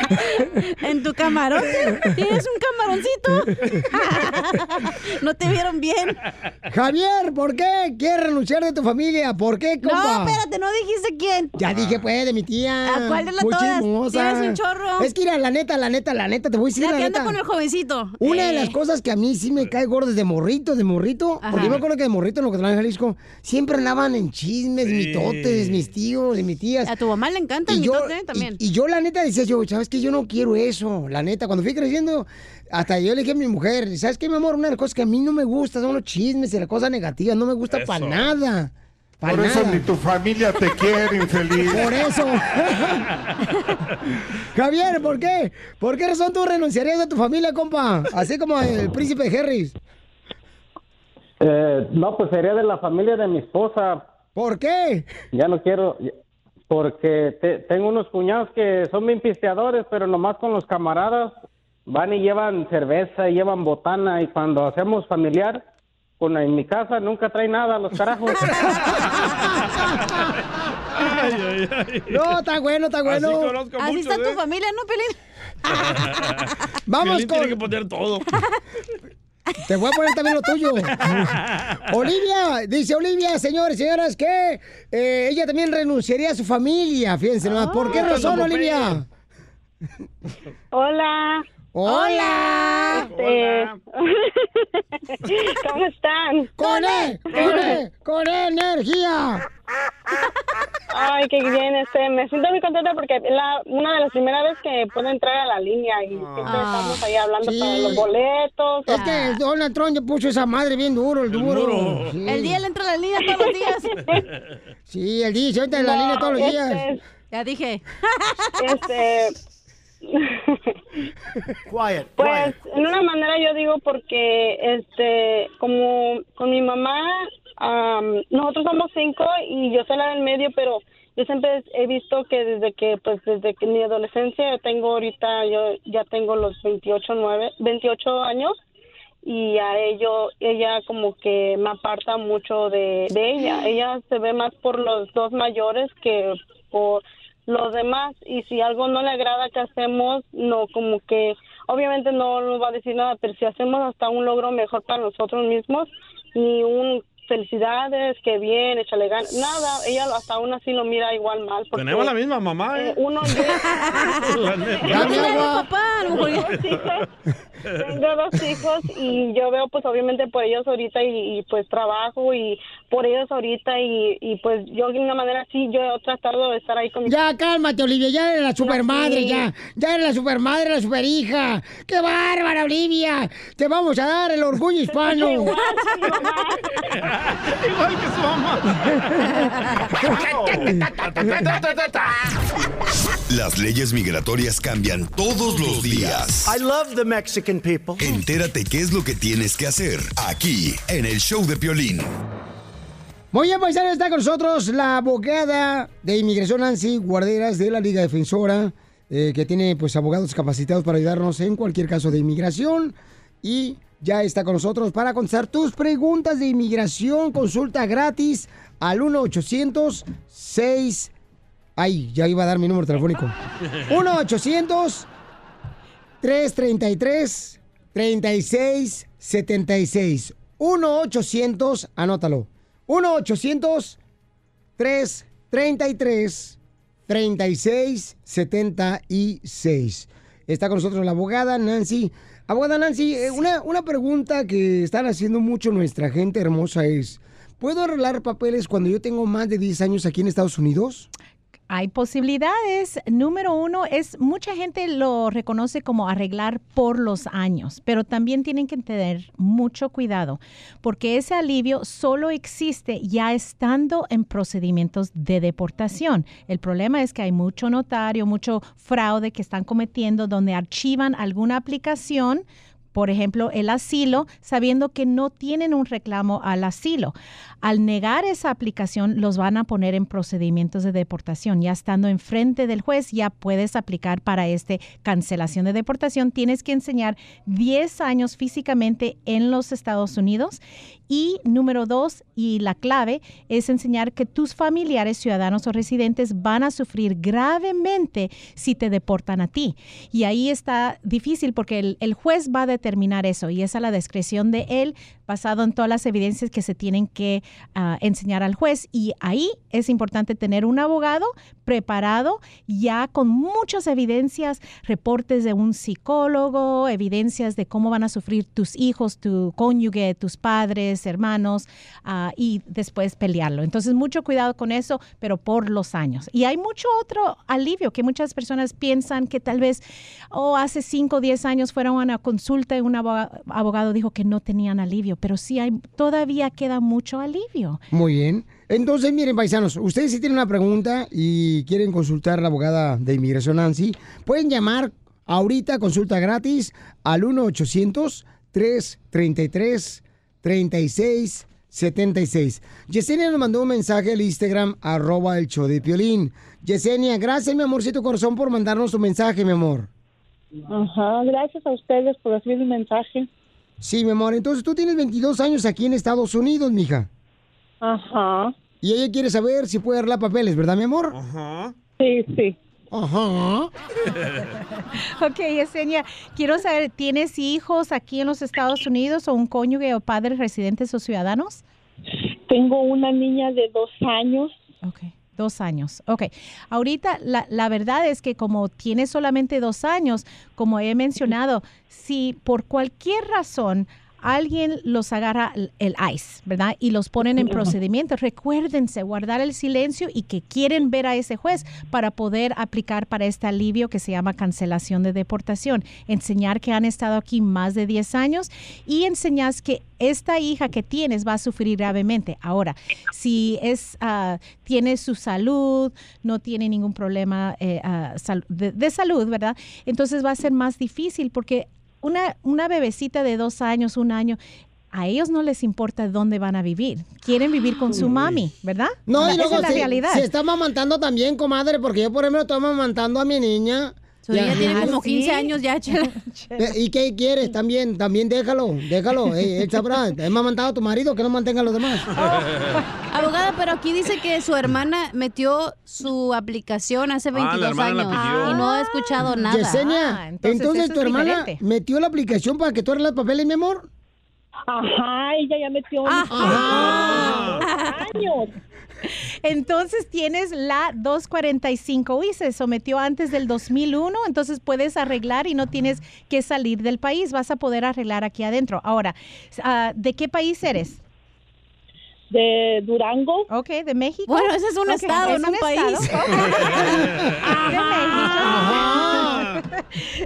(laughs) En tu camarote. Tienes un camaroncito. (laughs) no te vieron bien. Javier, ¿por qué quieres renunciar de tu familia? ¿Por qué, compa? No, espérate, no dijiste quién. Ya dije, pues, de mi tía. ¿A cuál de las Muy todas? chismosa. Tienes un chorro. Es que, mira, la neta, la neta, la neta, te voy a decir La la, que neta. anda con el jovencito. Una de Eh. las cosas que a mí sí me cae gordo desde morrito, de morrito, Ajá. porque yo me acuerdo que de morrito en lo que trabaja en Jalisco, siempre andaban en chismes, mitotes, mis tíos y mis tías. A tu mamá le encanta el Y yo- mitote también. Y, y yo la neta decía yo, ¿sabes qué? Yo no quiero eso, la neta. Cuando fui creciendo, hasta yo le dije a mi mujer, ¿sabes qué, mi amor? Una de las cosas que a mí no me gusta son los chismes y las cosas negativas, no me gusta para nada. Pa' Por eso ni tu familia te quiere, (laughs) infeliz. Por eso. (laughs) Javier, ¿por qué? ¿Por qué razón tú renunciarías a tu familia, compa? Así como el príncipe Harris. Eh, no, pues sería de la familia de mi esposa. ¿Por qué? Ya no quiero, porque te- tengo unos cuñados que son bien pisteadores, pero nomás con los camaradas van y llevan cerveza, y llevan botana y cuando hacemos familiar, con, en mi casa nunca trae nada los carajos. (laughs) No, está bueno, está bueno. Así conozco Así muchos, está tu ¿eh? familia, ¿no, Pelín? (laughs) Vamos Piolín tiene con- que poner todo. (laughs) Te voy a poner también lo tuyo. (laughs) Olivia, dice Olivia, señores, señoras, que eh, ella también renunciaría a su familia. Fíjense nomás. ¿Por qué Ah, razón, Olivia? (laughs) (laughs) Hola. Hola. Este... ¿Cómo están? Con E, con E, con E energía. Ay, qué bien, este, me siento muy contenta porque es la, una de las primeras veces que puedo entrar a la línea y siempre estamos ahí hablando Sí. para los boletos. Es que Donald Trump ya puso esa madre bien duro, el duro. duro. Sí. El día le entra a la línea todos los días. (laughs) Sí, el día se entra en la No, línea todos los este días. Ya dije. Este. (laughs) Quiet, Pues, en una manera yo digo porque, este, como con mi mamá, am, nosotros somos cinco y yo soy la del medio, pero yo siempre he visto que desde que, pues, desde que mi adolescencia, yo tengo ahorita, yo ya tengo los 28, 9, 28 años y a ello, ella como que me aparta mucho de, de ella. Ella se ve más por los dos mayores que por los demás y si algo no le agrada que hacemos, no como que obviamente no nos va a decir nada, pero si hacemos hasta un logro mejor para nosotros mismos, ni un felicidades, que bien, échale ganas, nada, ella hasta aún así lo mira igual mal. porque, Tenemos la misma mamá, ¿eh? eh, uno (laughs) agua. papá. Tengo dos hijos y yo veo pues obviamente por ellos ahorita y, y, pues trabajo y por ellos ahorita y, y pues yo de una manera sí yo he tratado de estar ahí con mis Ya, cálmate, Olivia, ya eres la supermadre, sí. ya. Ya eres la supermadre, la superhija. ¡Qué bárbara, Olivia! Te vamos a dar el orgullo hispano. (laughs) (laughs) (laughs) Igual, que su Las leyes migratorias cambian todos los días. I love the Mexican people. Entérate qué es lo que tienes que hacer aquí en el show de Piolín. Muy bien, paisano, está con nosotros la abogada de inmigración Nancy Guarderas de la Liga Defensora, eh, que tiene pues abogados capacitados para ayudarnos en cualquier caso de inmigración. Y ya está con nosotros para contestar tus preguntas de inmigración. Consulta gratis al 1-800-6... Ay, ya iba a dar mi número telefónico. 1-800-333-3676. 1-800, anótalo. 1-800-333-3676. Está con nosotros la abogada Nancy. Abogada Nancy, eh, una, una pregunta que están haciendo mucho nuestra gente hermosa es, ¿puedo arreglar papeles cuando yo tengo más de 10 años aquí en Estados Unidos? Hay posibilidades. Número uno es, mucha gente lo reconoce como arreglar por los años, pero también tienen que tener mucho cuidado porque ese alivio solo existe ya estando en procedimientos de deportación. El problema es que hay mucho notario, mucho fraude que están cometiendo donde archivan alguna aplicación por ejemplo, el asilo, sabiendo que no tienen un reclamo al asilo. Al negar esa aplicación, los van a poner en procedimientos de deportación. Ya estando enfrente del juez, ya puedes aplicar para este cancelación de deportación. Tienes que enseñar 10 años físicamente en los Estados Unidos. Y número dos, y la clave, es enseñar que tus familiares, ciudadanos o residentes van a sufrir gravemente si te deportan a ti. Y ahí está difícil porque el, juez va a determinar eso y es a la discreción de él basado en todas las evidencias que se tienen que ah, enseñar al juez. Y ahí es importante tener un abogado preparado ya con muchas evidencias, reportes de un psicólogo, evidencias de cómo van a sufrir tus hijos, tu cónyuge, tus padres, hermanos, ah, y después pelearlo. Entonces, mucho cuidado con eso, pero por los años. Y hay mucho otro alivio que muchas personas piensan que tal vez, oh, hace 5 o 10 años fueron a una consulta y un aboga- abogado dijo que no tenían alivio, pero sí hay, todavía queda mucho alivio. Muy bien. Entonces, miren, paisanos, ustedes si tienen una pregunta y quieren consultar a la abogada de inmigración Nancy, pueden llamar ahorita, consulta gratis, al 1-800-333-3676. Yesenia nos mandó un mensaje al Instagram, arroba el show de Piolín. Yesenia, gracias, mi amorcito corazón, por mandarnos tu mensaje, mi amor. Ajá, gracias a ustedes por recibir mi mensaje. Sí, mi amor, entonces tú tienes 22 años aquí en Estados Unidos, mija. Ajá. Y ella quiere saber si puede arreglar papeles, ¿verdad, mi amor? Ajá. Sí, sí. Ajá. ok, Yesenia, quiero saber, ¿tienes hijos aquí en los Estados Unidos o un cónyuge o padres residentes o ciudadanos? Tengo una niña de dos años. Ok, dos años. Ok, ahorita la, la verdad es que como tienes solamente dos años, como he mencionado, si por cualquier razón alguien los agarra el ICE, ¿verdad? Y los ponen en procedimiento. Recuérdense guardar el silencio y que quieren ver a ese juez para poder aplicar para este alivio que se llama cancelación de deportación. Enseñar que han estado aquí más de 10 años y enseñas que esta hija que tienes va a sufrir gravemente. Ahora, si es ah, tiene su salud, no tiene ningún problema eh, ah, sal- de, de salud, ¿verdad? Entonces va a ser más difícil porque una, una bebecita de dos años, un año, a ellos no les importa dónde van a vivir. Quieren vivir con su mami, ¿verdad? No, y Esa luego es la se, realidad. se está mamantando también, comadre, porque yo, por ejemplo, estoy mamantando a mi niña. Niña tiene Ah, como 15 años ya, (laughs) Chela. ¿Y qué quieres? También, también déjalo, déjalo. (laughs) Eh, él sabrá, he mamantado a tu marido, que no mantenga a los demás. Abogada, pero aquí dice que su hermana metió su aplicación hace 22 Ah, años y no ha escuchado nada. Yesenia, entonces, tu hermana metió la aplicación para que tú arregles papeles, mi amor. Ajá, ella ya metió años. Entonces tienes la 245 y se sometió antes del 2001, entonces puedes arreglar y no tienes que salir del país, vas a poder arreglar aquí adentro. Ahora, ah, ¿de qué país eres? De Durango. Ok, de México. Bueno, ese es un estado, es no un país. estado. (laughs) de México.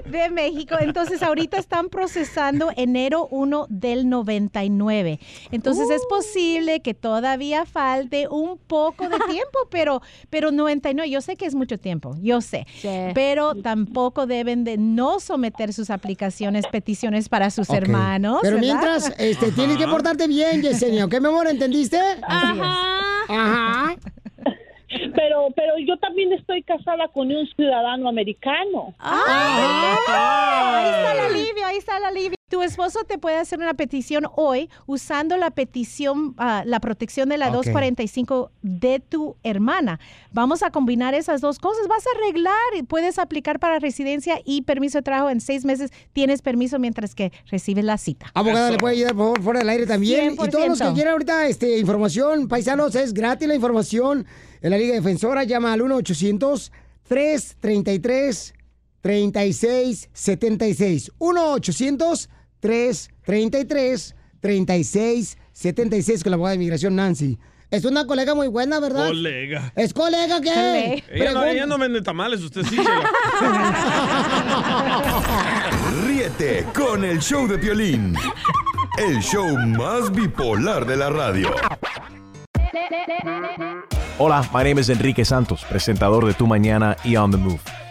De México. Entonces, ahorita están procesando enero 1 del 99. Entonces, es posible que todavía falte un poco de tiempo, (laughs) pero, pero 99, yo sé que es mucho tiempo, yo sé. Pero tampoco deben de no someter sus aplicaciones, peticiones para sus hermanos. Pero ¿verdad? mientras, este, tienes que portarte bien, Yesenia, ¿ok, mi amor? ¿Entendiste? Ajá. Ajá. Pero, pero yo también estoy casada con un ciudadano americano. Ah, ahí está el alivio, ahí está el alivio. Tu esposo te puede hacer una petición hoy usando la petición, ah, la protección de la Ok. 245 de tu hermana. Vamos a combinar esas dos cosas. Vas a arreglar y puedes aplicar para residencia y permiso de trabajo en seis meses. Tienes permiso mientras que recibes la cita. Abogada, ¿le puede ayudar, por favor, fuera del aire también? Y todos los que 100%. quieran ahorita este, información, paisanos, es gratis la información. En la Liga Defensora llama al 3676 1-800-333-3676 con la abogada de inmigración Nancy. Es una colega muy buena, ¿verdad? Colega. ¿Es colega qué? Ella no, ella no vende tamales, usted sí. (laughs) Ríete con el show de Piolín, el show más bipolar de la radio. Hola, my name is Enrique Santos, presentador de Tu Mañana y On the Move.